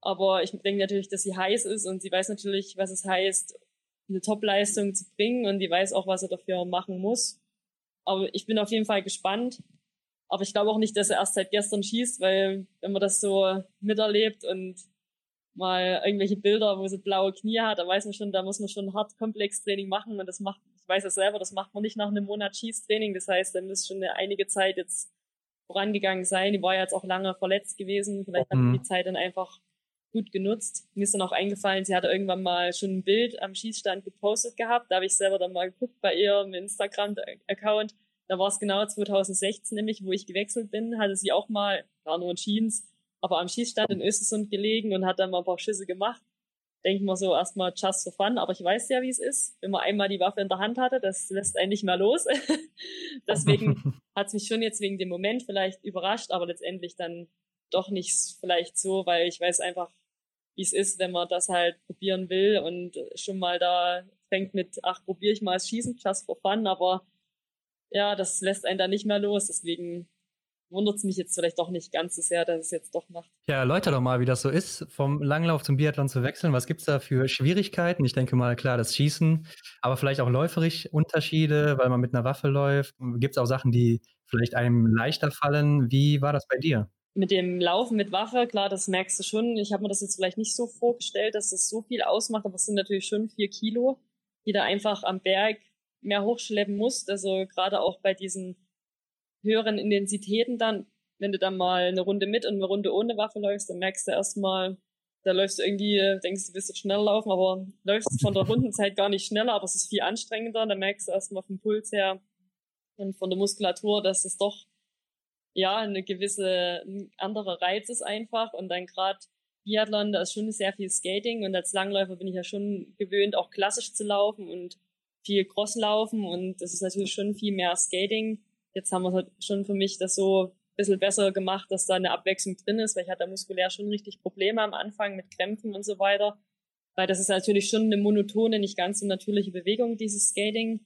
Aber ich denke natürlich, dass sie heiß ist und sie weiß natürlich, was es heißt, eine Topleistung zu bringen und die weiß auch, was sie dafür machen muss. Aber ich bin auf jeden Fall gespannt. Aber ich glaube auch nicht, dass er erst seit gestern schießt, weil wenn man das so miterlebt und mal irgendwelche Bilder, wo sie blaue Knie hat, da weiß man schon, da muss man schon hart Komplextraining machen und das macht, ich weiß es selber, das macht man nicht nach einem Monat Schießtraining. Das heißt, da muss schon eine einige Zeit jetzt vorangegangen sein. Die war jetzt auch lange verletzt gewesen. Vielleicht mhm. hat die Zeit dann einfach gut genutzt. Mir ist dann auch eingefallen, sie hatte irgendwann mal schon ein Bild am Schießstand gepostet gehabt. Da habe ich selber dann mal geguckt bei ihr im Instagram-Account da war es genau 2016 nämlich, wo ich gewechselt bin, hatte sie auch mal, war nur in Jeans, aber am Schießstand in Östersund gelegen und hat dann mal ein paar Schüsse gemacht. Denke mal so erstmal just for fun, aber ich weiß ja, wie es ist. Wenn man einmal die Waffe in der Hand hatte, das lässt einen nicht mehr los. Deswegen hat es mich schon jetzt wegen dem Moment vielleicht überrascht, aber letztendlich dann doch nicht vielleicht so, weil ich weiß einfach, wie es ist, wenn man das halt probieren will und schon mal da fängt mit, ach, probiere ich mal das Schießen, just for fun, aber ja, das lässt einen da nicht mehr los. Deswegen wundert es mich jetzt vielleicht doch nicht ganz so sehr, dass es jetzt doch macht. Ja, erläuter doch mal, wie das so ist, vom Langlauf zum Biathlon zu wechseln. Was gibt es da für Schwierigkeiten? Ich denke mal, klar, das Schießen, aber vielleicht auch läuferisch Unterschiede, weil man mit einer Waffe läuft. Gibt es auch Sachen, die vielleicht einem leichter fallen? Wie war das bei dir? Mit dem Laufen mit Waffe, klar, das merkst du schon. Ich habe mir das jetzt vielleicht nicht so vorgestellt, dass das so viel ausmacht, aber es sind natürlich schon vier Kilo, die da einfach am Berg mehr hochschleppen musst. Also gerade auch bei diesen höheren Intensitäten dann, wenn du dann mal eine Runde mit und eine Runde ohne Waffe läufst, dann merkst du erstmal, da läufst du irgendwie, denkst du, wirst jetzt schneller laufen, aber läufst von der Rundenzeit gar nicht schneller, aber es ist viel anstrengender. Da merkst du erstmal vom Puls her und von der Muskulatur, dass es doch ja eine gewisse ein anderer Reiz ist einfach. Und dann gerade Biathlon, da ist schon sehr viel Skating und als Langläufer bin ich ja schon gewöhnt, auch klassisch zu laufen und viel Crosslaufen und das ist natürlich schon viel mehr Skating Jetzt haben wir halt schon für mich das so ein bisschen besser gemacht, dass da eine Abwechslung drin ist, weil ich hatte muskulär schon richtig Probleme am Anfang mit Krämpfen und so weiter. Weil das ist natürlich schon eine monotone, nicht ganz so natürliche Bewegung, dieses Skating.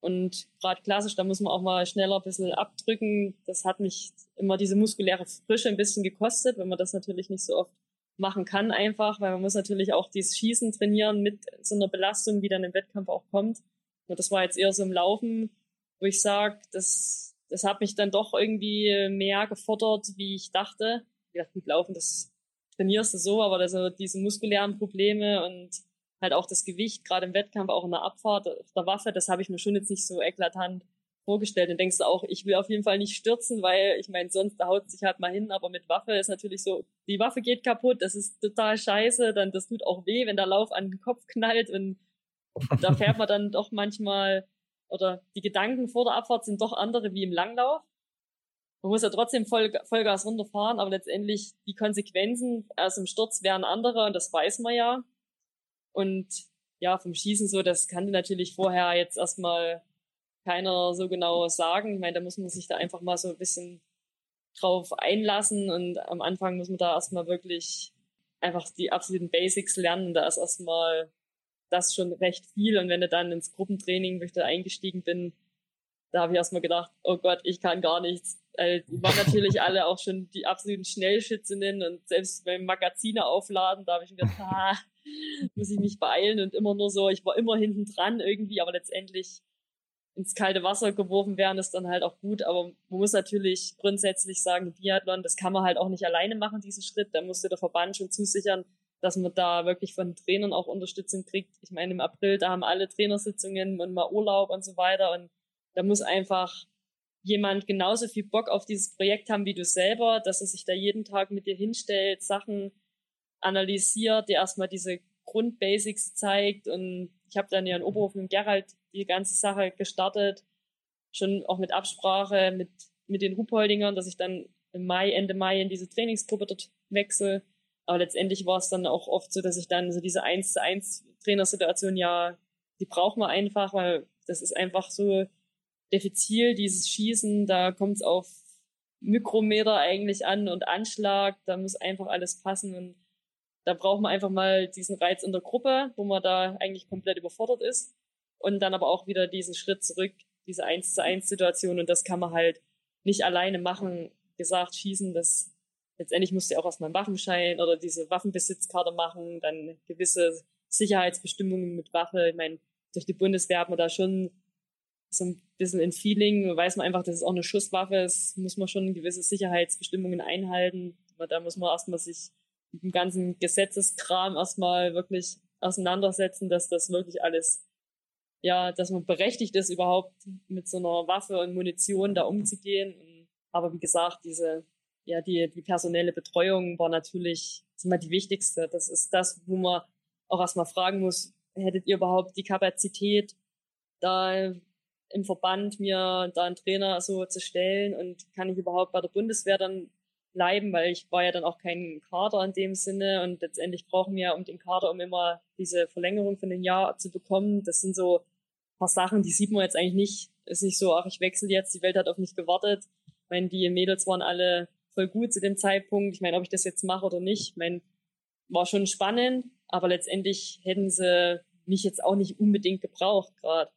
Und gerade klassisch, da muss man auch mal schneller ein bisschen abdrücken. Das hat mich immer diese muskuläre Frische ein bisschen gekostet, wenn man das natürlich nicht so oft machen kann einfach, weil man muss natürlich auch dieses Schießen trainieren mit so einer Belastung, wie dann im Wettkampf auch kommt. Das war jetzt eher so im Laufen wo ich sage, das, das hat mich dann doch irgendwie mehr gefordert, wie ich dachte. Ich dachte, mit Laufen, das trainierst du so, aber also diese muskulären Probleme und halt auch das Gewicht, gerade im Wettkampf, auch in der Abfahrt auf der Waffe, das habe ich mir schon jetzt nicht so eklatant vorgestellt. Und denkst du auch, ich will auf jeden Fall nicht stürzen, weil ich meine, sonst da haut sich halt mal hin, aber mit Waffe ist natürlich so, die Waffe geht kaputt, das ist total scheiße, dann das tut auch weh, wenn der Lauf an den Kopf knallt und da fährt man dann doch manchmal oder die Gedanken vor der Abfahrt sind doch andere wie im Langlauf. Man muss ja trotzdem Voll, Vollgas runterfahren, aber letztendlich die Konsequenzen aus dem Sturz wären andere und das weiß man ja. Und ja, vom Schießen so, das kann natürlich vorher jetzt erstmal keiner so genau sagen. Ich meine, da muss man sich da einfach mal so ein bisschen drauf einlassen und am Anfang muss man da erstmal wirklich einfach die absoluten Basics lernen. Da ist erstmal das schon recht viel. Und wenn du dann ins Gruppentraining, wo ich da eingestiegen bin, da habe ich erstmal gedacht, oh Gott, ich kann gar nichts. Äh, die waren natürlich alle auch schon die absoluten Schnellschützinnen und selbst beim Magazine aufladen, da habe ich mir gedacht, ah, muss ich mich beeilen und immer nur so, ich war immer hinten dran irgendwie, aber letztendlich ins kalte Wasser geworfen werden, ist dann halt auch gut. Aber man muss natürlich grundsätzlich sagen, Biathlon, das kann man halt auch nicht alleine machen, diesen Schritt. Da musste der Verband schon zusichern, dass man da wirklich von Trainern auch Unterstützung kriegt. Ich meine, im April, da haben alle Trainersitzungen und mal Urlaub und so weiter. Und da muss einfach jemand genauso viel Bock auf dieses Projekt haben wie du selber, dass er sich da jeden Tag mit dir hinstellt, Sachen analysiert, dir erstmal diese Grundbasics zeigt. Und ich habe dann ja in Oberhof mit Gerald die ganze Sache gestartet, schon auch mit Absprache mit, mit den Ruhpoldingern, dass ich dann im Mai, Ende Mai in diese Trainingsgruppe dort wechsle aber letztendlich war es dann auch oft so, dass ich dann so diese 1 zu 1 Trainersituation, ja, die braucht man einfach, weil das ist einfach so diffizil, dieses Schießen, da kommt es auf Mikrometer eigentlich an und Anschlag, da muss einfach alles passen und da braucht man einfach mal diesen Reiz in der Gruppe, wo man da eigentlich komplett überfordert ist. Und dann aber auch wieder diesen Schritt zurück, diese 1 zu 1 Situation. Und das kann man halt nicht alleine machen. Gesagt, schießen, das letztendlich musst du auch erstmal einen Waffenschein oder diese Waffenbesitzkarte machen, dann gewisse Sicherheitsbestimmungen mit Waffe. Ich meine, durch die Bundeswehr hat man da schon so ein bisschen ein Feeling, weiß man einfach, dass es auch eine Schusswaffe ist, muss man schon gewisse Sicherheitsbestimmungen einhalten. Da muss man erstmal sich mit dem ganzen Gesetzeskram erstmal wirklich auseinandersetzen, dass das wirklich alles, ja, dass man berechtigt ist, überhaupt mit so einer Waffe und Munition da umzugehen. Aber wie gesagt, diese ja, die, die personelle Betreuung war natürlich immer die wichtigste. Das ist das, wo man auch erstmal fragen muss, hättet ihr überhaupt die Kapazität, da im Verband mir da einen Trainer so zu stellen und kann ich überhaupt bei der Bundeswehr dann bleiben, weil ich war ja dann auch kein Kader in dem Sinne und letztendlich brauchen wir um den Kader, um immer diese Verlängerung von dem Jahr zu bekommen. Das sind so paar Sachen, die sieht man jetzt eigentlich nicht. Ist nicht so, ach, ich wechsle jetzt, die Welt hat auf mich gewartet. Ich meine, die Mädels waren alle voll gut zu dem Zeitpunkt. Ich meine, ob ich das jetzt mache oder nicht, ich meine, war schon spannend, aber letztendlich hätten sie mich jetzt auch nicht unbedingt gebraucht gerade.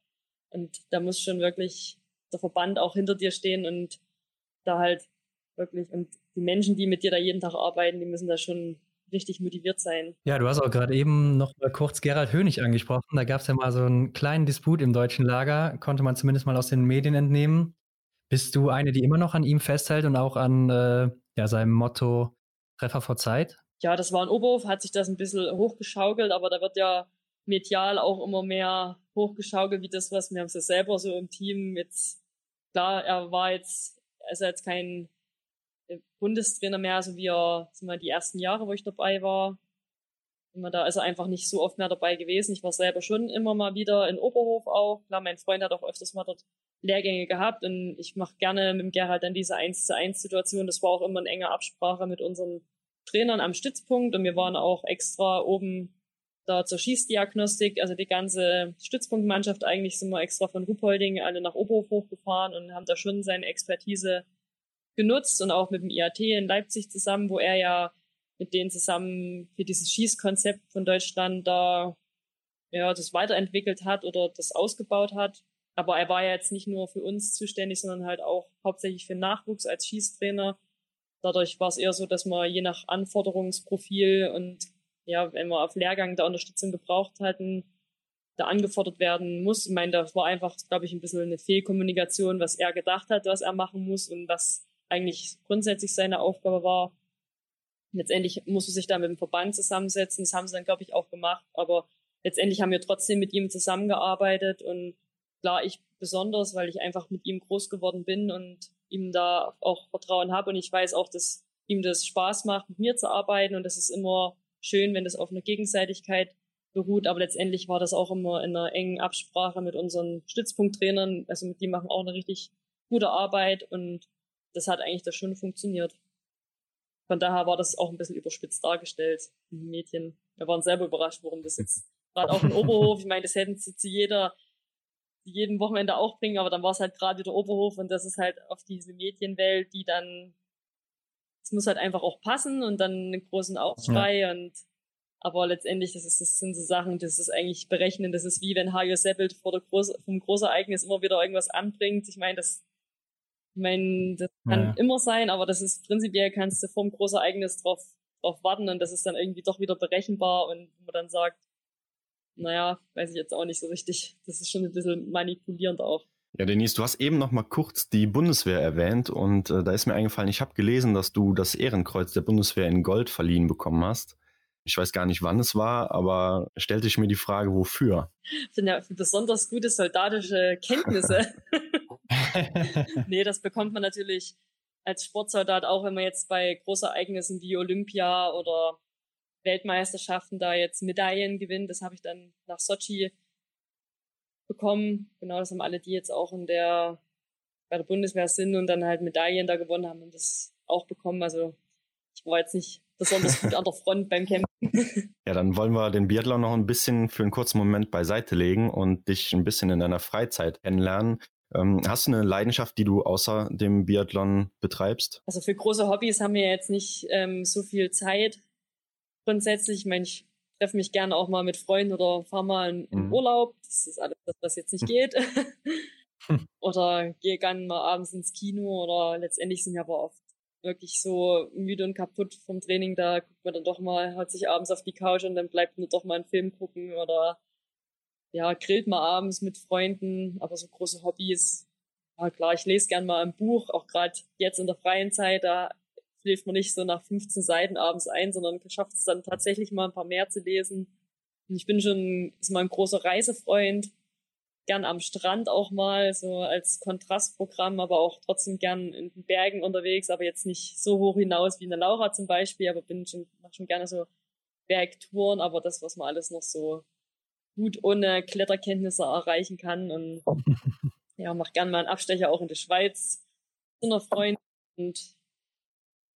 Und da muss schon wirklich der Verband auch hinter dir stehen und da halt wirklich, und die Menschen, die mit dir da jeden Tag arbeiten, die müssen da schon richtig motiviert sein. Ja, du hast auch gerade eben noch mal kurz Gerald Hönig angesprochen. Da gab es ja mal so einen kleinen Disput im deutschen Lager, konnte man zumindest mal aus den Medien entnehmen. Bist du eine, die immer noch an ihm festhält und auch an äh, ja, seinem Motto Treffer vor Zeit? Ja, das war ein Oberhof, hat sich das ein bisschen hochgeschaukelt, aber da wird ja medial auch immer mehr hochgeschaukelt, wie das, was wir haben es ja selber so im Team jetzt, klar, er war jetzt, also jetzt kein äh, Bundestrainer mehr, so wie er, sind wir die ersten Jahre, wo ich dabei war. Immer da ist er einfach nicht so oft mehr dabei gewesen. Ich war selber schon immer mal wieder in Oberhof auch. Klar, mein Freund hat auch öfters mal dort Lehrgänge gehabt und ich mache gerne mit Gerhard dann diese 1 zu 1 Situation. Das war auch immer eine enge Absprache mit unseren Trainern am Stützpunkt und wir waren auch extra oben da zur Schießdiagnostik, also die ganze Stützpunktmannschaft eigentlich sind wir extra von Ruppolding alle nach Oberhof hochgefahren und haben da schon seine Expertise genutzt und auch mit dem IAT in Leipzig zusammen, wo er ja mit denen zusammen für dieses Schießkonzept von Deutschland da ja das weiterentwickelt hat oder das ausgebaut hat. Aber er war ja jetzt nicht nur für uns zuständig, sondern halt auch hauptsächlich für Nachwuchs als Schießtrainer. Dadurch war es eher so, dass man je nach Anforderungsprofil und ja, wenn wir auf Lehrgang da Unterstützung gebraucht hatten, da angefordert werden muss. Ich meine, das war einfach, glaube ich, ein bisschen eine Fehlkommunikation, was er gedacht hat, was er machen muss und was eigentlich grundsätzlich seine Aufgabe war. Letztendlich musste sich da mit dem Verband zusammensetzen. Das haben sie dann, glaube ich, auch gemacht. Aber letztendlich haben wir trotzdem mit ihm zusammengearbeitet und klar, ich besonders, weil ich einfach mit ihm groß geworden bin und ihm da auch Vertrauen habe. Und ich weiß auch, dass ihm das Spaß macht, mit mir zu arbeiten. Und das ist immer schön, wenn das auf einer Gegenseitigkeit beruht, aber letztendlich war das auch immer in einer engen Absprache mit unseren Stützpunkttrainern, also die machen auch eine richtig gute Arbeit. Und das hat eigentlich da schon funktioniert. Von daher war das auch ein bisschen überspitzt dargestellt den Medien. Wir waren selber überrascht, warum das jetzt gerade auch in Oberhof, ich meine, das hätten sie zu jeder, jedem Wochenende auch bringen, aber dann war es halt gerade wieder Oberhof und das ist halt auf diese Medienwelt, die dann es muss halt einfach auch passen und dann einen großen Aufschrei ja. und aber letztendlich, das, ist, das sind so Sachen, das ist eigentlich berechnen. Das ist wie wenn Hajo Seppelt vor der Groß, vom Großereignis immer wieder irgendwas anbringt. Ich meine, das, ich meine, das kann ja. immer sein, aber das ist prinzipiell kannst du vom Großereignis drauf, drauf warten und das ist dann irgendwie doch wieder berechenbar und man dann sagt, naja, weiß ich jetzt auch nicht so richtig. Das ist schon ein bisschen manipulierend auch. Ja, Denise, du hast eben noch mal kurz die Bundeswehr erwähnt und äh, da ist mir eingefallen, ich habe gelesen, dass du das Ehrenkreuz der Bundeswehr in Gold verliehen bekommen hast. Ich weiß gar nicht, wann es war, aber stellte ich mir die Frage, wofür? Sind ja besonders gute soldatische Kenntnisse. nee, das bekommt man natürlich als Sportsoldat auch, wenn man jetzt bei Großereignissen wie Olympia oder Weltmeisterschaften da jetzt Medaillen gewinnt. Das habe ich dann nach Sochi bekommen. Genau, das haben alle, die jetzt auch in der, bei der Bundeswehr sind und dann halt Medaillen da gewonnen haben und das auch bekommen. Also ich war jetzt nicht besonders gut an der Front beim Campen. Ja, dann wollen wir den Biathlon noch ein bisschen für einen kurzen Moment beiseite legen und dich ein bisschen in deiner Freizeit kennenlernen. Ähm, hast du eine Leidenschaft, die du außer dem Biathlon betreibst? Also für große Hobbys haben wir jetzt nicht ähm, so viel Zeit. Grundsätzlich, ich meine, ich treffe mich gerne auch mal mit Freunden oder fahre mal in, in mhm. Urlaub. Das ist alles, was jetzt nicht geht. oder gehe gerne mal abends ins Kino oder letztendlich sind wir aber oft wirklich so müde und kaputt vom Training, da guckt man dann doch mal, hat sich abends auf die Couch und dann bleibt nur doch mal ein Film gucken oder ja, grillt mal abends mit Freunden, aber so große Hobbys. Ja klar, ich lese gern mal ein Buch, auch gerade jetzt in der freien Zeit, da schläft man nicht so nach 15 Seiten abends ein, sondern schafft es dann tatsächlich mal ein paar mehr zu lesen. Und ich bin schon ist mal ein großer Reisefreund, gern am Strand auch mal, so als Kontrastprogramm, aber auch trotzdem gern in den Bergen unterwegs, aber jetzt nicht so hoch hinaus wie eine Laura zum Beispiel, aber bin schon, mach schon gerne so Bergtouren, aber das, was man alles noch so gut ohne Kletterkenntnisse erreichen kann. Und ja, mach gern mal einen Abstecher auch in die Schweiz. Zu einer Freundin und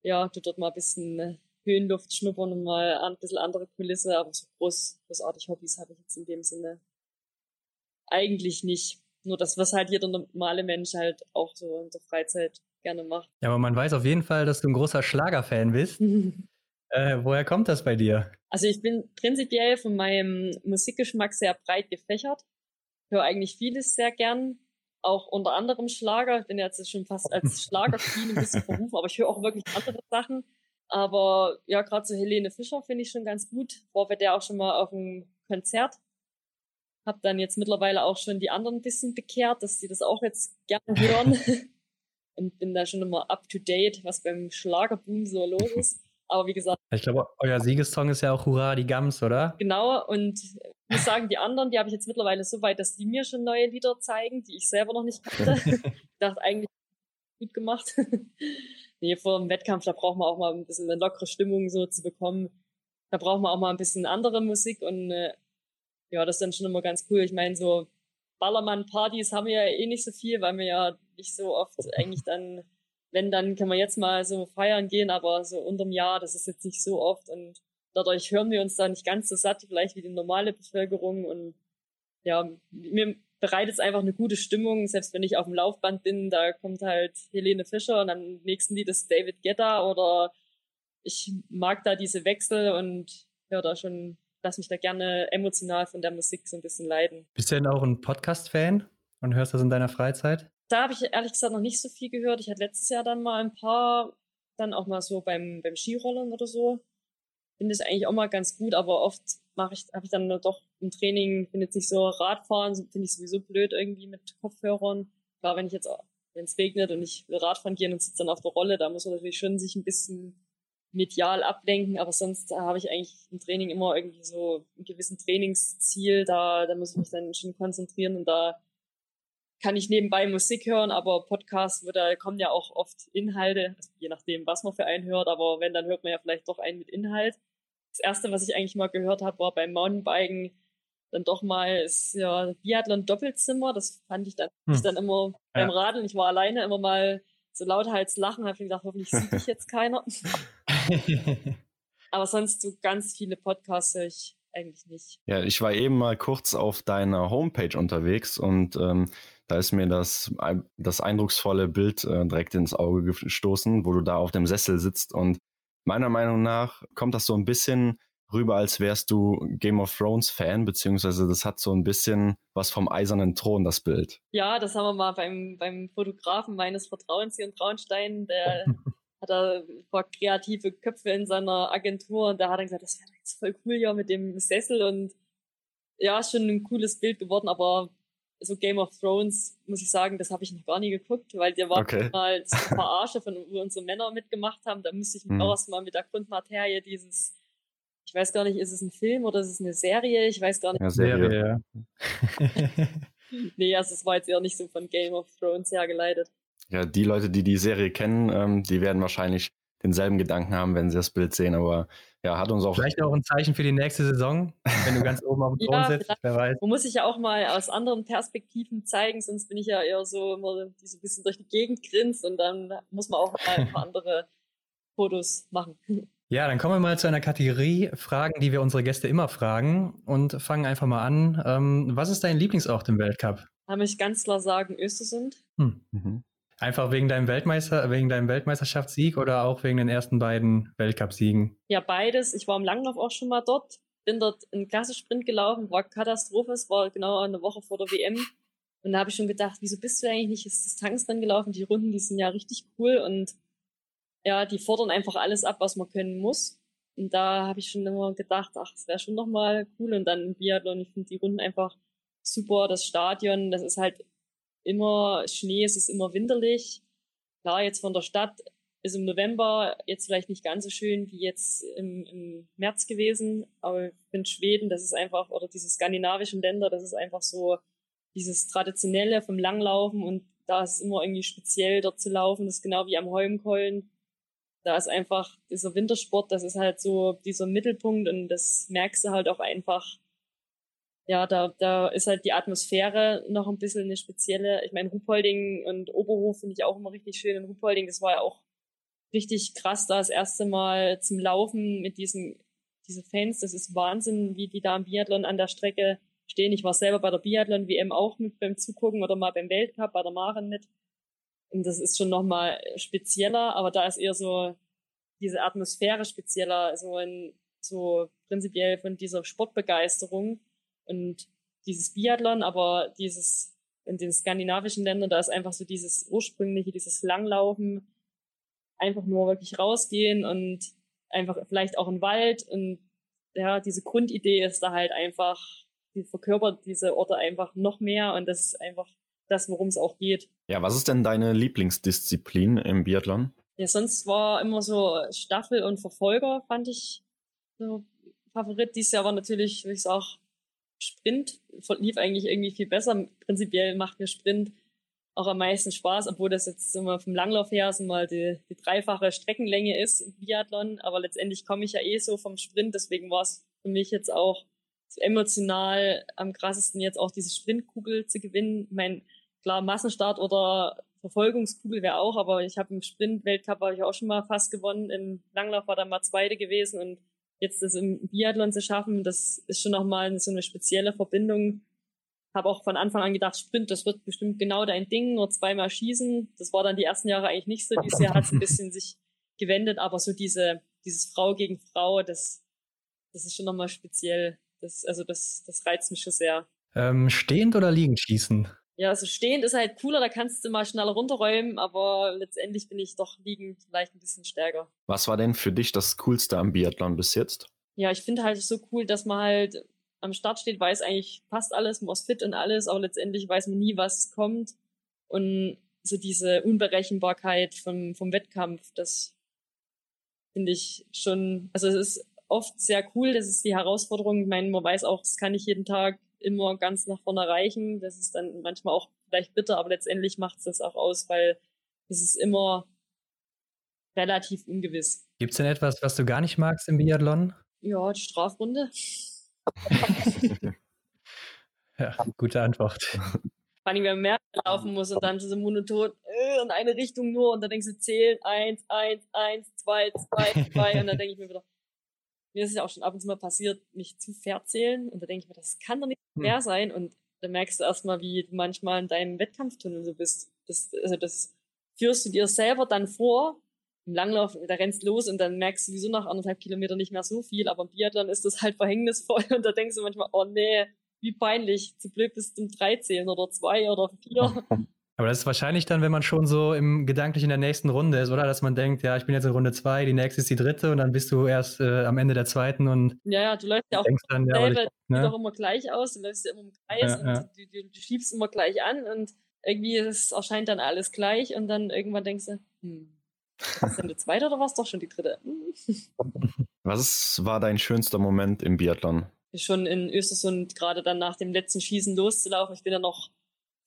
ja, du dort mal ein bisschen äh, Höhenluft schnuppern und mal ein bisschen andere Kulisse, aber so groß, großartig Hobbys habe ich jetzt in dem Sinne eigentlich nicht. Nur das, was halt jeder normale Mensch halt auch so in der Freizeit gerne macht. Ja, aber man weiß auf jeden Fall, dass du ein großer Schlagerfan bist. Äh, woher kommt das bei dir? Also ich bin prinzipiell von meinem Musikgeschmack sehr breit gefächert. Höre eigentlich vieles sehr gern. Auch unter anderem Schlager. Ich bin jetzt schon fast als Schlagerqueen ein bisschen verrufen, aber ich höre auch wirklich andere Sachen. Aber ja, gerade so Helene Fischer finde ich schon ganz gut. War bei der auch schon mal auf einem Konzert. Hab dann jetzt mittlerweile auch schon die anderen ein bisschen bekehrt, dass sie das auch jetzt gerne hören. Und bin da schon immer up to date, was beim Schlagerboom so los ist. Aber wie gesagt. Ich glaube, euer Siegessong ist ja auch Hurra, die Gams, oder? Genau. Und ich muss sagen, die anderen, die habe ich jetzt mittlerweile so weit, dass die mir schon neue Lieder zeigen, die ich selber noch nicht kannte. ich dachte eigentlich, gut gemacht. nee, vor dem Wettkampf, da braucht man auch mal ein bisschen eine lockere Stimmung so zu bekommen. Da braucht man auch mal ein bisschen andere Musik und äh, ja, das ist dann schon immer ganz cool. Ich meine, so Ballermann-Partys haben wir ja eh nicht so viel, weil wir ja nicht so oft eigentlich dann, wenn, dann können wir jetzt mal so feiern gehen, aber so unterm Jahr, das ist jetzt nicht so oft und dadurch hören wir uns da nicht ganz so satt, vielleicht wie die normale Bevölkerung und ja, mir bereitet es einfach eine gute Stimmung, selbst wenn ich auf dem Laufband bin, da kommt halt Helene Fischer und am nächsten Lied ist David Guetta oder ich mag da diese Wechsel und höre da schon lass mich da gerne emotional von der Musik so ein bisschen leiden. Bist du denn auch ein Podcast-Fan und hörst das in deiner Freizeit? Da habe ich ehrlich gesagt noch nicht so viel gehört. Ich hatte letztes Jahr dann mal ein paar, dann auch mal so beim, beim Skirollern oder so. Finde es eigentlich auch mal ganz gut, aber oft mache ich, habe ich dann doch im Training, bin jetzt nicht so Radfahren, finde ich sowieso blöd irgendwie mit Kopfhörern. Klar, wenn ich jetzt, wenn es regnet und ich will Radfahren gehen und sitze dann auf der Rolle, da muss man natürlich schon sich ein bisschen medial ablenken, aber sonst habe ich eigentlich im Training immer irgendwie so einen gewissen Trainingsziel, da, da muss ich mich dann schon konzentrieren und da kann ich nebenbei Musik hören, aber Podcast, da kommen ja auch oft Inhalte, also je nachdem, was man für einen hört, aber wenn, dann hört man ja vielleicht doch einen mit Inhalt. Das erste, was ich eigentlich mal gehört habe, war beim Mountainbiken dann doch mal ist ja Biathlon Doppelzimmer, das fand ich dann, hm. ich dann immer beim Radeln, ich war alleine immer mal so lauthals lachen, habe ich gedacht, hoffentlich sieht dich jetzt keiner. Aber sonst so ganz viele Podcasts höre ich eigentlich nicht. Ja, ich war eben mal kurz auf deiner Homepage unterwegs und ähm, da ist mir das, das eindrucksvolle Bild äh, direkt ins Auge gestoßen, wo du da auf dem Sessel sitzt und meiner Meinung nach kommt das so ein bisschen rüber, als wärst du Game of Thrones Fan, beziehungsweise das hat so ein bisschen was vom eisernen Thron, das Bild. Ja, das haben wir mal beim, beim Fotografen meines Vertrauens hier in Traunstein, der hat er vor kreative Köpfe in seiner Agentur und da hat er gesagt, das wäre jetzt voll cool hier mit dem Sessel und ja, ist schon ein cooles Bild geworden, aber so Game of Thrones, muss ich sagen, das habe ich noch gar nie geguckt, weil der war okay. mal so eine Verarsche, von wo unsere Männer mitgemacht haben. Da musste ich mich mhm. auch erstmal mit der Grundmaterie dieses ich weiß gar nicht, ist es ein Film oder ist es eine Serie? Ich weiß gar nicht. Ja, Serie, ja. nee, also es war jetzt eher nicht so von Game of Thrones hergeleitet. Ja, die Leute, die die Serie kennen, ähm, die werden wahrscheinlich denselben Gedanken haben, wenn sie das Bild sehen, aber ja, hat uns auch. Vielleicht auch ein Zeichen für die nächste Saison, wenn du ganz oben auf dem Thron ja, sitzt, wer weiß. Man muss sich ja auch mal aus anderen Perspektiven zeigen, sonst bin ich ja eher so immer, die so ein bisschen durch die Gegend grinst und dann muss man auch mal ein paar andere Fotos machen. Ja, dann kommen wir mal zu einer Kategorie Fragen, die wir unsere Gäste immer fragen und fangen einfach mal an. Ähm, was ist dein Lieblingsort im Weltcup? Kann ich ganz klar sagen, Östersund. Hm. Mhm. Einfach wegen deinem Weltmeister, wegen deinem Weltmeisterschaftssieg oder auch wegen den ersten beiden Weltcupsiegen? Ja, beides. Ich war im Langlauf auch schon mal dort, bin dort einen Klassesprint gelaufen, war Katastrophe, es war genau eine Woche vor der WM. Und da habe ich schon gedacht, wieso bist du eigentlich nicht ins Distanz dann gelaufen? Die Runden, die sind ja richtig cool und ja, die fordern einfach alles ab, was man können muss. Und da habe ich schon immer gedacht, ach, das wäre schon nochmal cool. Und dann Biathlon, ich finde die Runden einfach super. Das Stadion, das ist halt immer Schnee, es ist immer winterlich. Klar, jetzt von der Stadt ist im November jetzt vielleicht nicht ganz so schön wie jetzt im, im März gewesen, aber ich finde Schweden, das ist einfach, oder diese skandinavischen Länder, das ist einfach so dieses Traditionelle vom Langlaufen und da ist es immer irgendwie speziell dort zu laufen, das ist genau wie am Holmenkollen da ist einfach dieser Wintersport, das ist halt so dieser Mittelpunkt und das merkst du halt auch einfach. Ja, da, da ist halt die Atmosphäre noch ein bisschen eine spezielle. Ich meine, Ruhpolding und Oberhof finde ich auch immer richtig schön. In Ruhpolding, das war ja auch richtig krass, da das erste Mal zum Laufen mit diesen, diese Fans. Das ist Wahnsinn, wie die da im Biathlon an der Strecke stehen. Ich war selber bei der Biathlon-WM auch mit beim Zugucken oder mal beim Weltcup bei der Maren mit. Und das ist schon nochmal spezieller, aber da ist eher so diese Atmosphäre spezieller, so ein, so prinzipiell von dieser Sportbegeisterung und dieses Biathlon, aber dieses in den skandinavischen Ländern, da ist einfach so dieses ursprüngliche, dieses Langlaufen, einfach nur wirklich rausgehen und einfach vielleicht auch im Wald und ja, diese Grundidee ist da halt einfach, die verkörpert diese Orte einfach noch mehr und das ist einfach das, worum es auch geht. Ja, was ist denn deine Lieblingsdisziplin im Biathlon? Ja, sonst war immer so Staffel und Verfolger, fand ich so Favorit. Dieses Jahr war natürlich, wie ich auch Sprint lief eigentlich irgendwie viel besser. Prinzipiell macht mir Sprint auch am meisten Spaß, obwohl das jetzt immer vom Langlauf her so mal die, die dreifache Streckenlänge ist im Biathlon. Aber letztendlich komme ich ja eh so vom Sprint, deswegen war es für mich jetzt auch so emotional am krassesten jetzt auch diese Sprintkugel zu gewinnen. Mein klar Massenstart oder Verfolgungskugel wäre auch, aber ich habe im Sprint-Weltcup habe ich auch schon mal fast gewonnen. Im Langlauf war da mal Zweite gewesen und jetzt das im Biathlon zu schaffen, das ist schon nochmal so eine spezielle Verbindung. Habe auch von Anfang an gedacht, Sprint, das wird bestimmt genau dein Ding, nur zweimal schießen. Das war dann die ersten Jahre eigentlich nicht so. Dieses Jahr hat es ein bisschen sich gewendet, aber so diese, dieses Frau gegen Frau, das, das ist schon nochmal speziell. Das, also das, das reizt mich schon sehr. Ähm, stehend oder liegend schießen? Ja, also stehend ist halt cooler, da kannst du mal schneller runterräumen, aber letztendlich bin ich doch liegend vielleicht ein bisschen stärker. Was war denn für dich das Coolste am Biathlon bis jetzt? Ja, ich finde halt so cool, dass man halt am Start steht, weiß eigentlich passt alles, man ist fit und alles, aber letztendlich weiß man nie, was kommt. Und so diese Unberechenbarkeit vom, vom Wettkampf, das finde ich schon, also es ist oft sehr cool, das ist die Herausforderung. Ich meine, man weiß auch, das kann ich jeden Tag immer ganz nach vorne reichen. Das ist dann manchmal auch vielleicht bitter, aber letztendlich macht es das auch aus, weil es ist immer relativ ungewiss. Gibt es denn etwas, was du gar nicht magst im Biathlon? Ja, die Strafrunde. ja, gute Antwort. Vor allem, wenn man mehr laufen muss und dann so monoton äh, in eine Richtung nur und dann denkst du, zählen, eins, eins, eins, zwei, zwei, zwei und dann denke ich mir wieder, mir ist es ja auch schon ab und zu mal passiert, mich zu verzählen. Und da denke ich mir, das kann doch nicht hm. mehr sein. Und da merkst du erstmal, wie du manchmal in deinem Wettkampftunnel so bist. Das, also das führst du dir selber dann vor. Im Langlauf, da rennst los und dann merkst du sowieso nach anderthalb Kilometern nicht mehr so viel. Aber im Biathlon ist das halt verhängnisvoll. Und da denkst du manchmal, oh nee, wie peinlich. Zu blöd bis zum drei zählen oder zwei oder vier. Aber das ist wahrscheinlich dann, wenn man schon so im gedanklich in der nächsten Runde ist, oder? Dass man denkt, ja, ich bin jetzt in Runde zwei, die nächste ist die dritte und dann bist du erst äh, am Ende der zweiten und. Ja, ja, du läufst ja auch dann, ja, selber, ich, ne? doch immer gleich aus, du läufst ja immer im Kreis ja, und ja. Du, du, du, schiebst immer gleich an und irgendwie ist, erscheint dann alles gleich und dann irgendwann denkst du, hm, ist denn die zweite oder war es doch schon die dritte? Was war dein schönster Moment im Biathlon? Schon in Östersund, gerade dann nach dem letzten Schießen loszulaufen. Ich bin ja noch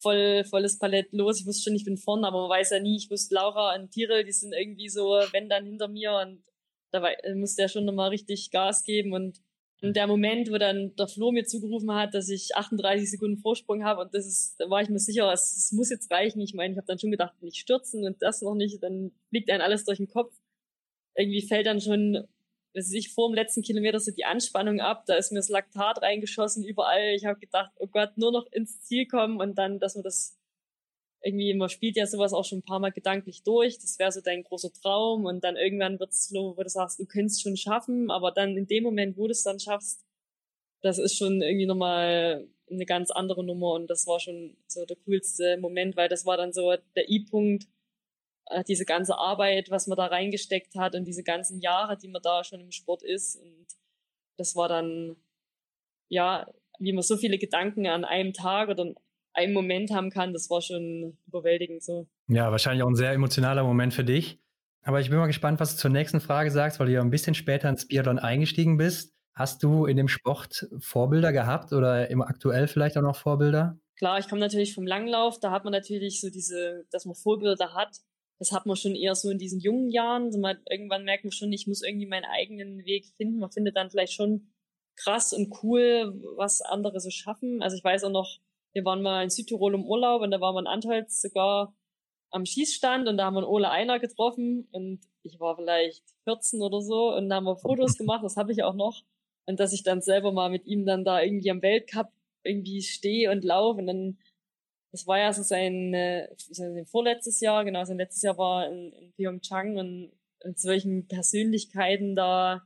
voll, volles Palett los. Ich wusste schon, ich bin vorne, aber man weiß ja nie. Ich wusste, Laura und Tirel, die sind irgendwie so, wenn dann hinter mir und da musste er schon nochmal richtig Gas geben und in der Moment, wo dann der Flo mir zugerufen hat, dass ich 38 Sekunden Vorsprung habe und das ist, da war ich mir sicher, es, es muss jetzt reichen. Ich meine, ich habe dann schon gedacht, nicht stürzen und das noch nicht, dann fliegt einem alles durch den Kopf. Irgendwie fällt dann schon dass ich vor dem letzten Kilometer so die Anspannung ab, da ist mir das Laktat reingeschossen überall. Ich habe gedacht, oh Gott, nur noch ins Ziel kommen und dann, dass man das irgendwie, man spielt ja sowas auch schon ein paar Mal gedanklich durch. Das wäre so dein großer Traum und dann irgendwann wird es so, wo du sagst, du könntest schon schaffen, aber dann in dem Moment, wo du es dann schaffst, das ist schon irgendwie nochmal eine ganz andere Nummer und das war schon so der coolste Moment, weil das war dann so der I-Punkt, diese ganze Arbeit, was man da reingesteckt hat und diese ganzen Jahre, die man da schon im Sport ist. Und das war dann, ja, wie man so viele Gedanken an einem Tag oder in einem Moment haben kann, das war schon überwältigend so. Ja, wahrscheinlich auch ein sehr emotionaler Moment für dich. Aber ich bin mal gespannt, was du zur nächsten Frage sagst, weil du ja ein bisschen später ins Biathlon eingestiegen bist. Hast du in dem Sport Vorbilder gehabt oder immer aktuell vielleicht auch noch Vorbilder? Klar, ich komme natürlich vom Langlauf, da hat man natürlich so diese, dass man Vorbilder hat das hat man schon eher so in diesen jungen Jahren. Also man, irgendwann merkt man schon, ich muss irgendwie meinen eigenen Weg finden. Man findet dann vielleicht schon krass und cool, was andere so schaffen. Also ich weiß auch noch, wir waren mal in Südtirol im Urlaub und da war man Antholz sogar am Schießstand und da haben wir einen Ole Einer getroffen und ich war vielleicht 14 oder so und da haben wir Fotos gemacht, das habe ich auch noch. Und dass ich dann selber mal mit ihm dann da irgendwie am Weltcup irgendwie stehe und laufe und dann das war ja so sein, äh, sein vorletztes Jahr, genau, sein letztes Jahr war in, in Pyeongchang und mit solchen Persönlichkeiten da,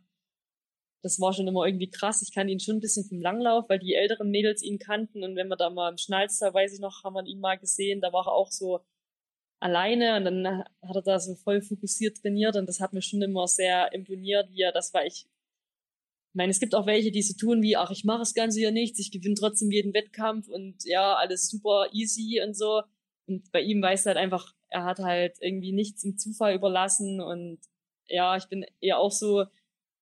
das war schon immer irgendwie krass. Ich kann ihn schon ein bisschen vom Langlauf, weil die älteren Mädels ihn kannten und wenn wir da mal im Schnalztal, weiß ich noch, haben wir ihn mal gesehen, da war er auch so alleine und dann hat er da so voll fokussiert trainiert und das hat mir schon immer sehr imponiert, wie er das war. Ich meine, es gibt auch welche, die so tun wie, ach, ich mache das Ganze ja nichts, ich gewinne trotzdem jeden Wettkampf und ja, alles super easy und so. Und bei ihm weiß halt einfach, er hat halt irgendwie nichts im Zufall überlassen und ja, ich bin eher auch so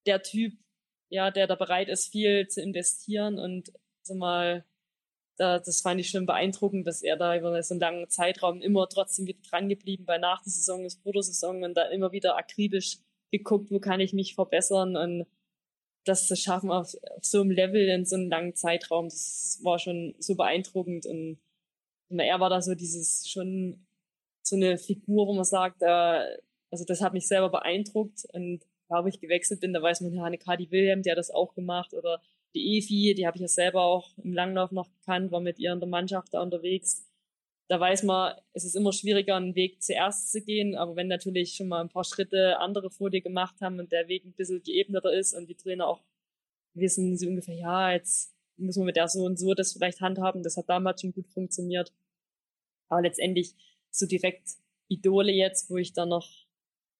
der Typ, ja, der da bereit ist, viel zu investieren und so mal da, das fand ich schon beeindruckend, dass er da über so einen langen Zeitraum immer trotzdem wieder dran geblieben, weil nach der Saison ist vor der Saison und da immer wieder akribisch geguckt, wo kann ich mich verbessern und das zu schaffen auf, auf so einem Level in so einem langen Zeitraum, das war schon so beeindruckend. Und, und er war da so dieses schon so eine Figur, wo man sagt, äh, also das hat mich selber beeindruckt. Und da, wo ich gewechselt bin, da weiß man, ja, eine Kadi William, die hat das auch gemacht. Oder die Evi, die habe ich ja selber auch im Langlauf noch gekannt, war mit ihr in der Mannschaft da unterwegs. Da weiß man, es ist immer schwieriger, einen Weg zuerst zu gehen, aber wenn natürlich schon mal ein paar Schritte andere vor dir gemacht haben und der Weg ein bisschen geebneter ist und die Trainer auch wissen sie ungefähr, ja, jetzt müssen wir mit der so und so das vielleicht handhaben, das hat damals schon gut funktioniert. Aber letztendlich so direkt Idole jetzt, wo ich dann noch,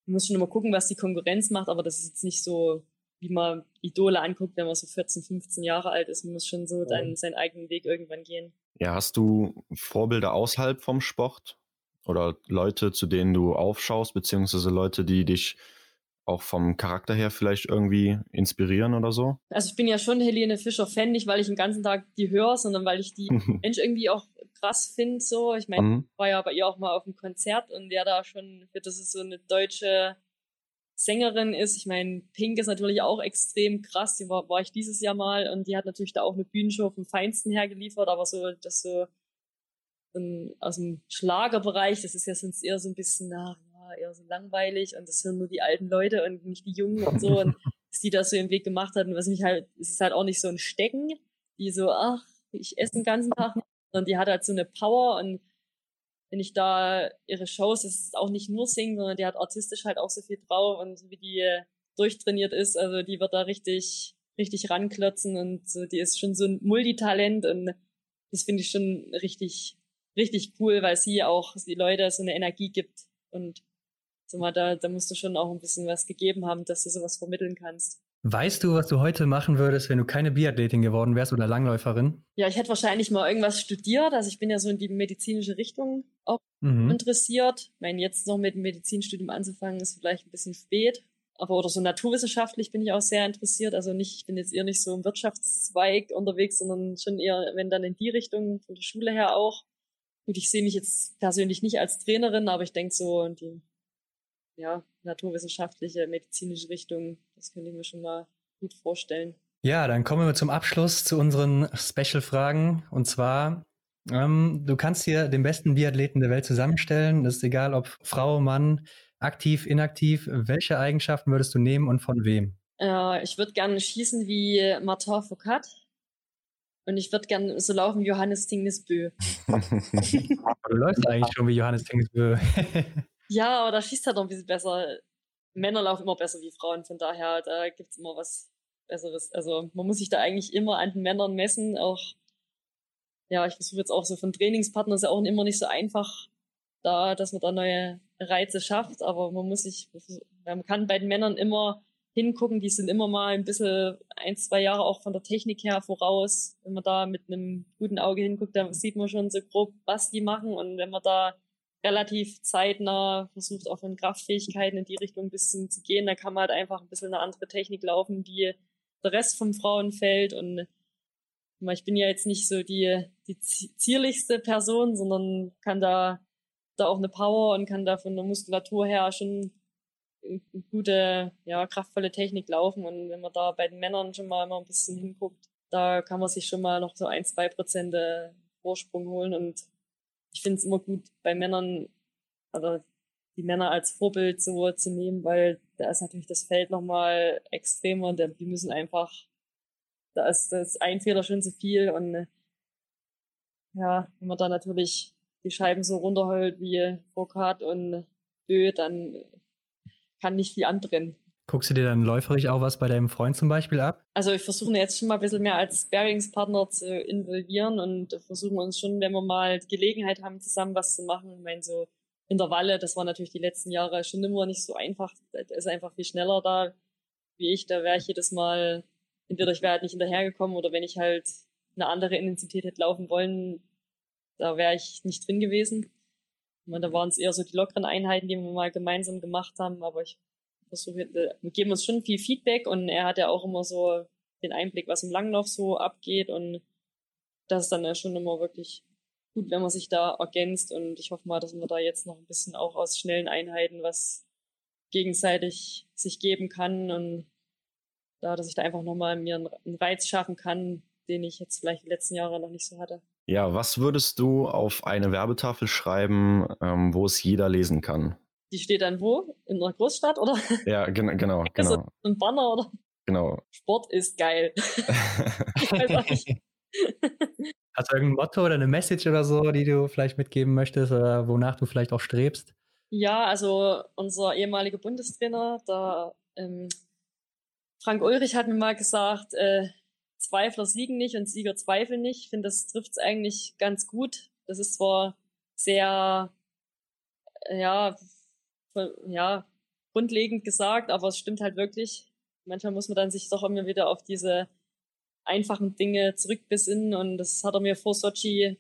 muss schon immer gucken, was die Konkurrenz macht, aber das ist jetzt nicht so wie man Idole anguckt, wenn man so 14, 15 Jahre alt ist. Man muss schon so dann seinen eigenen Weg irgendwann gehen. Ja, hast du Vorbilder außerhalb vom Sport? Oder Leute, zu denen du aufschaust, beziehungsweise Leute, die dich auch vom Charakter her vielleicht irgendwie inspirieren oder so? Also ich bin ja schon Helene Fischer-Fan, nicht weil ich den ganzen Tag die höre, sondern weil ich die Mensch irgendwie auch krass finde. So. Ich meine, mhm. war ja bei ihr auch mal auf einem Konzert und der da schon, das ist so eine deutsche Sängerin ist. Ich meine, Pink ist natürlich auch extrem krass. Die war, war ich dieses Jahr mal und die hat natürlich da auch eine Bühnenshow vom Feinsten her geliefert, aber so, das so in, aus dem Schlagerbereich, das ist ja sonst eher so ein bisschen, na, ja, eher so langweilig und das hören nur die alten Leute und nicht die Jungen und so und dass die das so im Weg gemacht hat und was mich halt, es ist halt auch nicht so ein Stecken, die so, ach, ich esse den ganzen Tag nicht, sondern die hat halt so eine Power und wenn ich da ihre Shows, das ist auch nicht nur singen, sondern die hat artistisch halt auch so viel drauf und wie die durchtrainiert ist, also die wird da richtig, richtig ranklotzen und so, die ist schon so ein Multitalent und das finde ich schon richtig, richtig cool, weil sie auch die Leute so eine Energie gibt und so mal, da, da musst du schon auch ein bisschen was gegeben haben, dass du sowas vermitteln kannst. Weißt du, was du heute machen würdest, wenn du keine Biathletin geworden wärst oder Langläuferin? Ja, ich hätte wahrscheinlich mal irgendwas studiert. Also ich bin ja so in die medizinische Richtung auch mhm. interessiert. Ich meine, jetzt noch mit dem Medizinstudium anzufangen, ist vielleicht ein bisschen spät. Aber oder so naturwissenschaftlich bin ich auch sehr interessiert. Also nicht, ich bin jetzt eher nicht so im Wirtschaftszweig unterwegs, sondern schon eher, wenn dann in die Richtung von der Schule her auch. Gut, ich sehe mich jetzt persönlich nicht als Trainerin, aber ich denke so die ja, naturwissenschaftliche, medizinische Richtung. Das könnte ich mir schon mal gut vorstellen. Ja, dann kommen wir zum Abschluss zu unseren Special-Fragen. Und zwar, ähm, du kannst hier den besten Biathleten der Welt zusammenstellen. Das ist egal, ob Frau, Mann, aktiv, inaktiv. Welche Eigenschaften würdest du nehmen und von wem? Äh, ich würde gerne schießen wie Martin Foucault. Und ich würde gerne so laufen wie Johannes Tingesbö. du läufst eigentlich schon wie Johannes Tingesbö. Ja, aber da schießt halt noch ein bisschen besser. Männer laufen immer besser wie Frauen, von daher, da gibt's immer was Besseres. Also man muss sich da eigentlich immer an den Männern messen. Auch, ja, ich versuche jetzt auch so von Trainingspartnern ist ja auch immer nicht so einfach, da, dass man da neue Reize schafft, aber man muss sich, man kann bei den Männern immer hingucken, die sind immer mal ein bisschen ein, zwei Jahre auch von der Technik her voraus. Wenn man da mit einem guten Auge hinguckt, dann sieht man schon so grob, was die machen. Und wenn man da relativ zeitnah versucht, auch von Kraftfähigkeiten in die Richtung ein bisschen zu gehen. Da kann man halt einfach ein bisschen eine andere Technik laufen, die der Rest vom Frauenfeld. Und ich bin ja jetzt nicht so die, die zierlichste Person, sondern kann da, da auch eine Power und kann da von der Muskulatur her schon gute, ja, kraftvolle Technik laufen. Und wenn man da bei den Männern schon mal immer ein bisschen hinguckt, da kann man sich schon mal noch so ein, zwei Prozent Vorsprung holen und ich finde es immer gut, bei Männern, also die Männer als Vorbild so zu nehmen, weil da ist natürlich das Feld nochmal extremer. Die müssen einfach, da ist das ein Fehler schon zu viel und ja, wenn man da natürlich die Scheiben so runterholt wie Foucault und Bö, dann kann nicht viel antrennen. Guckst du dir dann läuferig auch was bei deinem Freund zum Beispiel ab? Also ich versuche jetzt schon mal ein bisschen mehr als Sparingspartner zu involvieren und versuchen uns schon, wenn wir mal die Gelegenheit haben, zusammen was zu machen. Ich meine, so Intervalle, das war natürlich die letzten Jahre schon immer nicht so einfach. Der ist einfach viel schneller da wie ich. Da wäre ich jedes Mal, entweder ich wäre halt nicht hinterhergekommen oder wenn ich halt eine andere Intensität hätte laufen wollen, da wäre ich nicht drin gewesen. Und da waren es eher so die lockeren Einheiten, die wir mal gemeinsam gemacht haben, aber ich versuche, äh, wir geben uns schon viel Feedback und er hat ja auch immer so den Einblick, was im Langlauf so abgeht und das ist dann ja schon immer wirklich gut, wenn man sich da ergänzt und ich hoffe mal, dass wir da jetzt noch ein bisschen auch aus schnellen Einheiten was gegenseitig sich geben kann und da, dass ich da einfach nochmal mir einen Reiz schaffen kann, den ich jetzt vielleicht die letzten Jahre noch nicht so hatte. Ja, was würdest du auf eine Werbetafel schreiben, ähm, wo es jeder lesen kann? Die steht dann wo? In einer Großstadt, oder? Ja, gen genau, genau. Also ein Banner, oder? Genau. Sport ist geil. ich weiß auch nicht. Hast du irgendein Motto oder eine Message oder so, die du vielleicht mitgeben möchtest oder wonach du vielleicht auch strebst? Ja, also unser ehemaliger Bundestrainer, der ähm, Frank Ulrich hat mir mal gesagt, äh, Zweifler siegen nicht und Sieger zweifeln nicht. Ich finde, das trifft es eigentlich ganz gut. Das ist zwar sehr, ja, ja, grundlegend gesagt, aber es stimmt halt wirklich. Manchmal muss man dann sich doch immer wieder auf diese einfachen Dinge zurückbesinnen und das hat er mir vor Sochi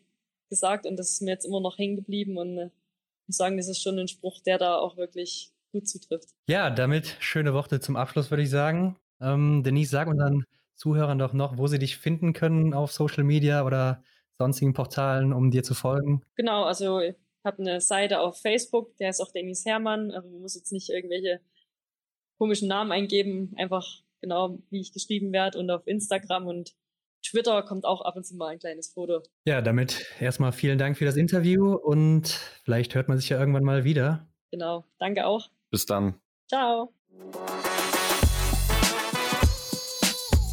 gesagt und das ist mir jetzt immer noch hängen geblieben und äh, ich muss sagen, das ist schon ein Spruch, der da auch wirklich gut zutrifft. Ja, damit schöne Worte zum Abschluss, würde ich sagen. Ähm, Denise, sag unseren Zuhörern doch noch, wo sie dich finden können auf Social Media oder sonstigen Portalen, um dir zu folgen. Genau, also habe eine Seite auf Facebook, der ist auch Denise Hermann. Also man muss jetzt nicht irgendwelche komischen Namen eingeben, einfach genau wie ich geschrieben werde und auf Instagram und Twitter kommt auch ab und zu mal ein kleines Foto. Ja, damit erstmal vielen Dank für das Interview und vielleicht hört man sich ja irgendwann mal wieder. Genau, danke auch. Bis dann. Ciao.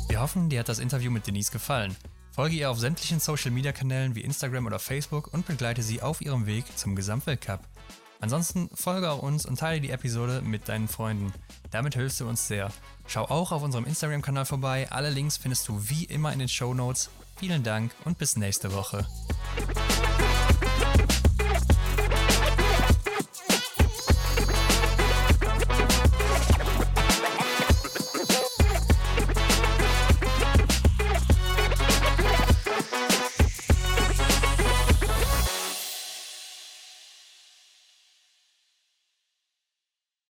Wir hoffen, dir hat das Interview mit Denise gefallen. Folge ihr auf sämtlichen Social Media Kanälen wie Instagram oder Facebook und begleite sie auf ihrem Weg zum Gesamtweltcup. Ansonsten folge auch uns und teile die Episode mit deinen Freunden. Damit hilfst du uns sehr. Schau auch auf unserem Instagram-Kanal vorbei. Alle Links findest du wie immer in den Show Notes. Vielen Dank und bis nächste Woche.